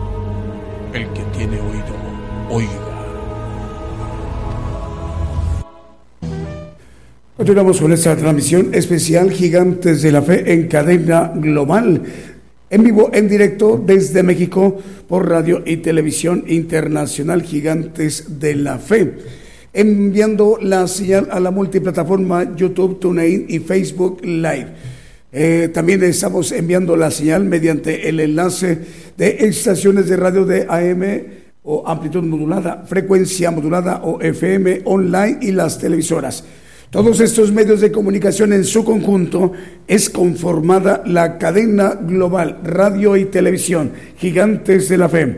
El que tiene oído, oiga. Continuamos con esta transmisión especial Gigantes de la Fe en cadena global. En vivo, en directo desde México por radio y televisión internacional Gigantes de la Fe. Enviando la señal a la multiplataforma YouTube, TuneIn y Facebook Live. Eh, también estamos enviando la señal mediante el enlace de estaciones de radio de AM o amplitud modulada, frecuencia modulada o FM online y las televisoras. Todos estos medios de comunicación en su conjunto es conformada la cadena global radio y televisión, gigantes de la fe.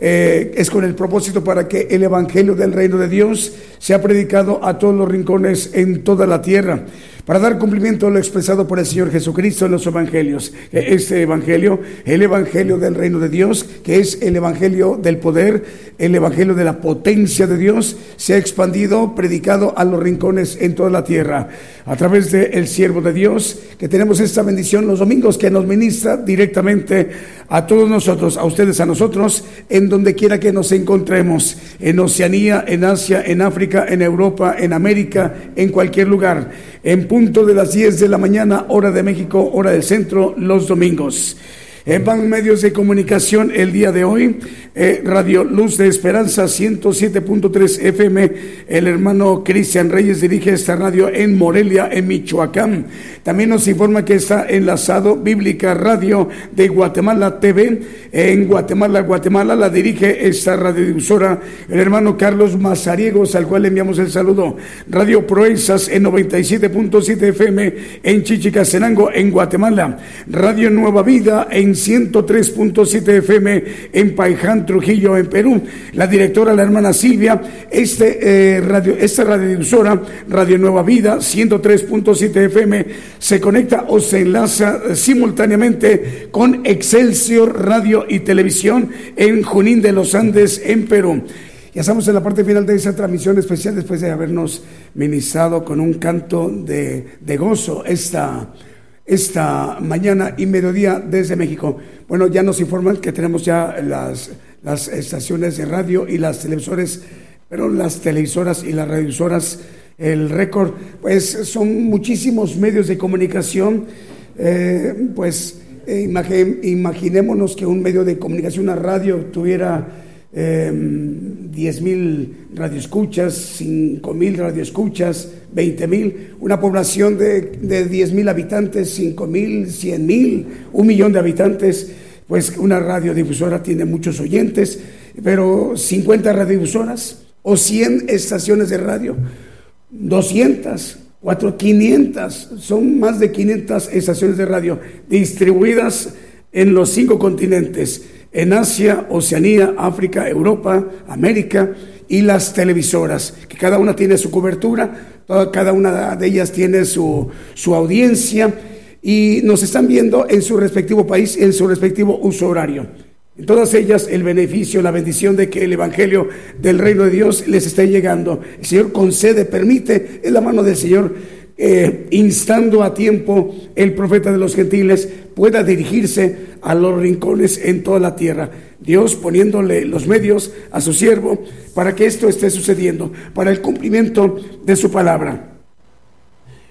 Eh, es con el propósito para que el Evangelio del Reino de Dios sea predicado a todos los rincones en toda la tierra, para dar cumplimiento a lo expresado por el Señor Jesucristo en los Evangelios. Este Evangelio, el Evangelio del Reino de Dios, que es el Evangelio del poder, el Evangelio de la potencia de Dios, se ha expandido, predicado a los rincones en toda la tierra, a través del siervo de Dios, que tenemos esta bendición los domingos, que nos ministra directamente a todos nosotros, a ustedes, a nosotros, en donde quiera que nos encontremos, en Oceanía, en Asia, en África, en Europa, en América, en cualquier lugar, en punto de las 10 de la mañana, hora de México, hora del centro, los domingos. En van medios de comunicación el día de hoy, eh, Radio Luz de Esperanza 107.3 FM, el hermano Cristian Reyes dirige esta radio en Morelia, en Michoacán. También nos informa que está enlazado Bíblica Radio de Guatemala TV, en Guatemala, Guatemala, la dirige esta radiodifusora el hermano Carlos Mazariegos, al cual le enviamos el saludo. Radio Proezas en 97.7 FM en Chichicastenango, en Guatemala. Radio Nueva Vida en 103.7 FM en Paiján, Trujillo, en Perú. La directora, la hermana Silvia, este, eh, radio, esta radiodifusora, Radio Nueva Vida, 103.7 FM, se conecta o se enlaza eh, simultáneamente con Excelsior Radio y Televisión en Junín de los Andes, en Perú. Ya estamos en la parte final de esa transmisión especial después de habernos ministrado con un canto de, de gozo esta, esta mañana y mediodía desde México. Bueno, ya nos informan que tenemos ya las, las estaciones de radio y las televisores, pero las televisoras y las radiovisoras, el récord, pues son muchísimos medios de comunicación, eh, pues eh, imagi- imaginémonos que un medio de comunicación, una radio, tuviera eh, 10 mil radioescuchas, 5 mil radioescuchas, 20 mil, una población de, de 10 mil habitantes, 5 mil, 100 mil, un millón de habitantes, pues una radiodifusora tiene muchos oyentes, pero 50 radiodifusoras o 100 estaciones de radio, 200, 4, 500, son más de 500 estaciones de radio distribuidas en los cinco continentes, en Asia, Oceanía, África, Europa, América y las televisoras, que cada una tiene su cobertura, cada una de ellas tiene su, su audiencia y nos están viendo en su respectivo país, en su respectivo uso horario. En todas ellas el beneficio, la bendición de que el Evangelio del Reino de Dios les esté llegando. El Señor concede, permite, es la mano del Señor, eh, instando a tiempo el profeta de los gentiles pueda dirigirse a los rincones en toda la tierra. Dios poniéndole los medios a su siervo para que esto esté sucediendo, para el cumplimiento de su palabra.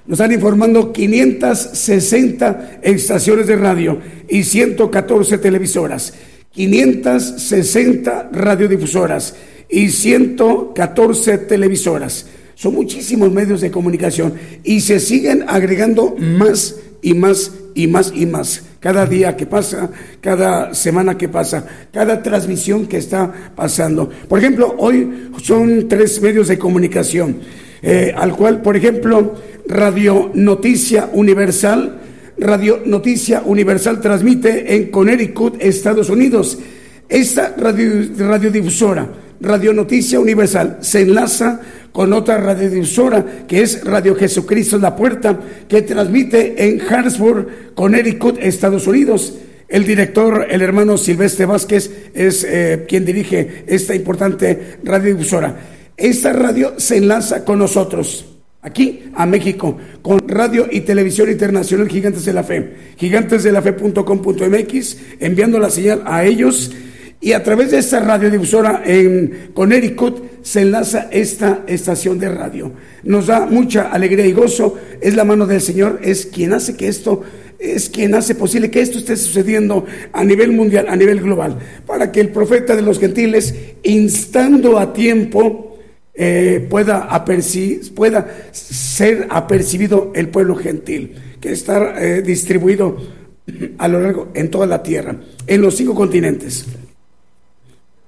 Nos están informando 560 estaciones de radio y 114 televisoras, 560 radiodifusoras y 114 televisoras. Son muchísimos medios de comunicación y se siguen agregando más y más y más y más. Cada día que pasa, cada semana que pasa, cada transmisión que está pasando. Por ejemplo, hoy son tres medios de comunicación, eh, al cual, por ejemplo, Radio Noticia Universal, Radio Noticia Universal transmite en Connecticut, Estados Unidos. Esta radio, radiodifusora, Radio Noticia Universal, se enlaza con otra radiodifusora que es Radio Jesucristo la Puerta, que transmite en Harrisburg, Connecticut, Estados Unidos. El director, el hermano Silvestre Vázquez, es eh, quien dirige esta importante radiodifusora. Esta radio se enlaza con nosotros aquí a México, con Radio y Televisión Internacional Gigantes de la Fe, gigantesdelafe.com.mx, enviando la señal a ellos y a través de esta radiodifusora en Connecticut se enlaza esta estación de radio. Nos da mucha alegría y gozo, es la mano del Señor, es quien hace que esto es quien hace posible que esto esté sucediendo a nivel mundial, a nivel global, para que el profeta de los gentiles, instando a tiempo, eh, pueda, ser apercibido el pueblo gentil, que está eh, distribuido a lo largo en toda la tierra, en los cinco continentes.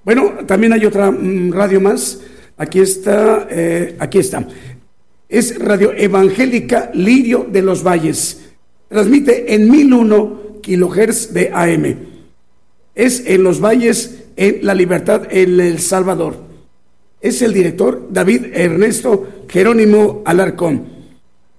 Bueno, también hay otra mm, radio más. Aquí está, eh, aquí está. Es Radio Evangélica Lirio de los Valles. Transmite en 1001 kilohertz de AM. Es en los valles, en La Libertad, en El Salvador. Es el director David Ernesto Jerónimo Alarcón.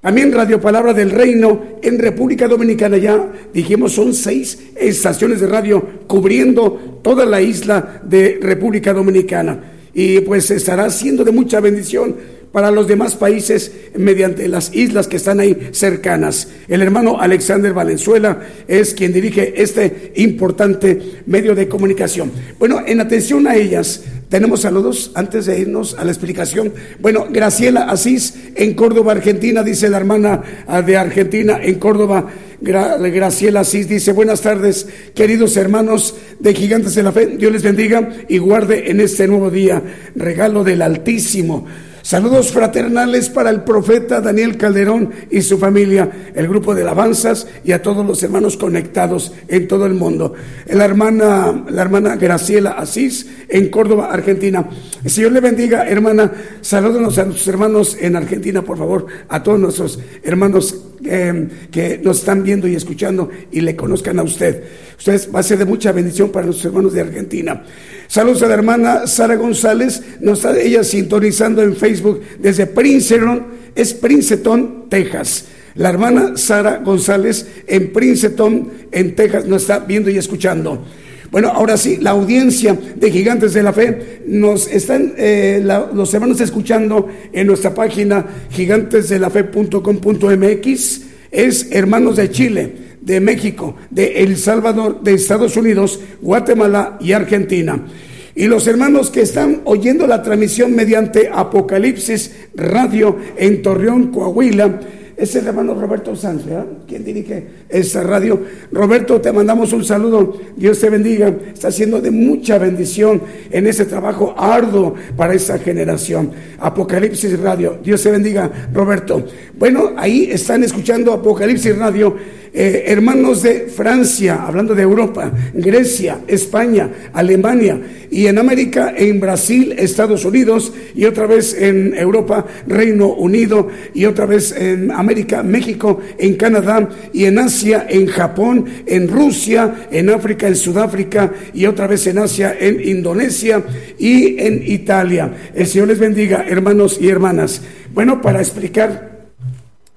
También Radio Palabra del Reino en República Dominicana. Ya dijimos son seis estaciones de radio cubriendo toda la isla de República Dominicana. Y pues estará siendo de mucha bendición para los demás países mediante las islas que están ahí cercanas. El hermano Alexander Valenzuela es quien dirige este importante medio de comunicación. Bueno, en atención a ellas, tenemos saludos antes de irnos a la explicación. Bueno, Graciela Asís en Córdoba, Argentina, dice la hermana ah, de Argentina en Córdoba. Gra- Graciela Asís dice, buenas tardes, queridos hermanos de Gigantes de la Fe. Dios les bendiga y guarde en este nuevo día, regalo del Altísimo. Saludos fraternales para el profeta Daniel Calderón y su familia, el grupo de alabanzas y a todos los hermanos conectados en todo el mundo. La hermana, la hermana Graciela Asís en Córdoba, Argentina. El Señor le bendiga, hermana. Salúdanos a nuestros hermanos en Argentina, por favor, a todos nuestros hermanos eh, que nos están viendo y escuchando y le conozcan a usted. Usted va a ser de mucha bendición para nuestros hermanos de Argentina. Saludos a la hermana Sara González, nos está ella sintonizando en Facebook desde Princeton, es Princeton, Texas. La hermana Sara González en Princeton, en Texas, nos está viendo y escuchando. Bueno, ahora sí, la audiencia de Gigantes de la Fe nos están eh, los hermanos escuchando en nuestra página gigantesdelafe.com.mx. Es hermanos de Chile, de México, de El Salvador, de Estados Unidos, Guatemala y Argentina. Y los hermanos que están oyendo la transmisión mediante Apocalipsis Radio en Torreón, Coahuila, es el hermano Roberto Sanz, ¿verdad? Quien dirige esta radio. Roberto, te mandamos un saludo. Dios te bendiga. Está haciendo de mucha bendición en ese trabajo arduo para esta generación. Apocalipsis Radio. Dios te bendiga, Roberto. Bueno, ahí están escuchando Apocalipsis Radio eh, hermanos de Francia, hablando de Europa, Grecia, España, Alemania y en América, en Brasil, Estados Unidos y otra vez en Europa, Reino Unido y otra vez en América, México, en Canadá y en Asia, en Japón, en Rusia, en África, en Sudáfrica y otra vez en Asia, en Indonesia y en Italia. El Señor les bendiga, hermanos y hermanas. Bueno, para explicar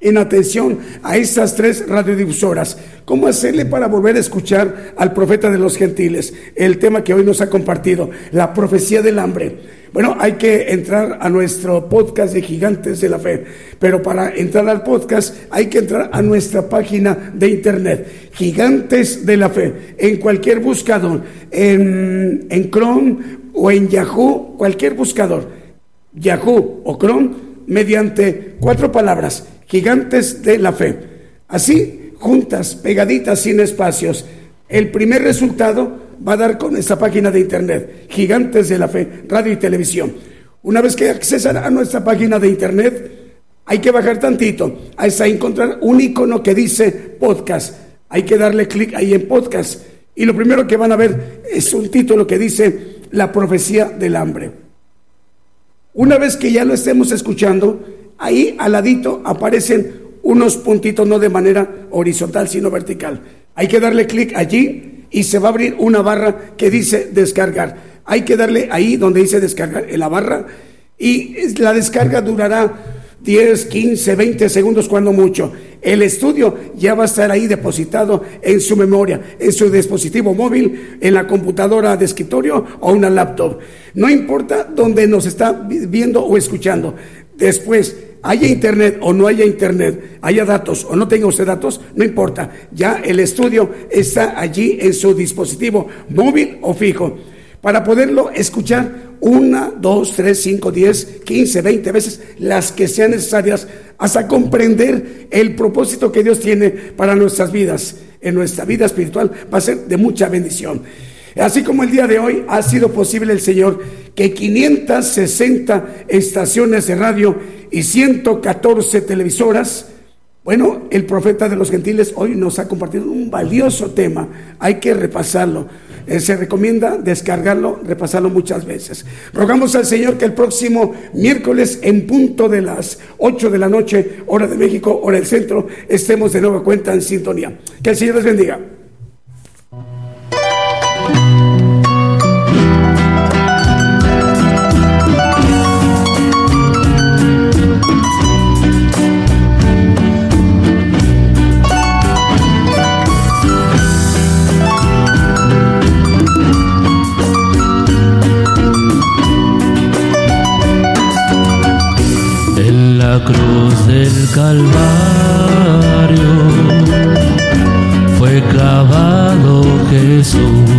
en atención a estas tres radiodifusoras. ¿Cómo hacerle para volver a escuchar al profeta de los gentiles? El tema que hoy nos ha compartido, la profecía del hambre. Bueno, hay que entrar a nuestro podcast de Gigantes de la Fe, pero para entrar al podcast hay que entrar a nuestra página de internet, Gigantes de la Fe, en cualquier buscador, en, en Chrome o en Yahoo, cualquier buscador, Yahoo o Chrome, mediante cuatro palabras, gigantes de la fe. Así, juntas, pegaditas, sin espacios. El primer resultado va a dar con esta página de internet, Gigantes de la Fe, radio y televisión. Una vez que accesan a nuestra página de internet, hay que bajar tantito hasta encontrar un icono que dice podcast. Hay que darle clic ahí en podcast. Y lo primero que van a ver es un título que dice La profecía del hambre. Una vez que ya lo estemos escuchando, ahí al ladito aparecen unos puntitos, no de manera horizontal, sino vertical. Hay que darle clic allí y se va a abrir una barra que dice descargar. Hay que darle ahí donde dice descargar en la barra y la descarga durará 10, 15, 20 segundos cuando mucho. El estudio ya va a estar ahí depositado en su memoria, en su dispositivo móvil, en la computadora de escritorio o una laptop. No importa dónde nos está viendo o escuchando. Después, haya internet o no haya internet, haya datos o no tenga usted datos, no importa. Ya el estudio está allí en su dispositivo móvil o fijo. Para poderlo escuchar una, dos, tres, cinco, diez, quince, veinte veces, las que sean necesarias, hasta comprender el propósito que Dios tiene para nuestras vidas. En nuestra vida espiritual va a ser de mucha bendición. Así como el día de hoy ha sido posible el Señor que 560 estaciones de radio y 114 televisoras, bueno, el profeta de los gentiles hoy nos ha compartido un valioso tema. Hay que repasarlo. Eh, se recomienda descargarlo, repasarlo muchas veces. Rogamos al Señor que el próximo miércoles en punto de las 8 de la noche, hora de México, hora del centro, estemos de nueva cuenta en sintonía. Que el Señor les bendiga. Calvario fue clavado Jesús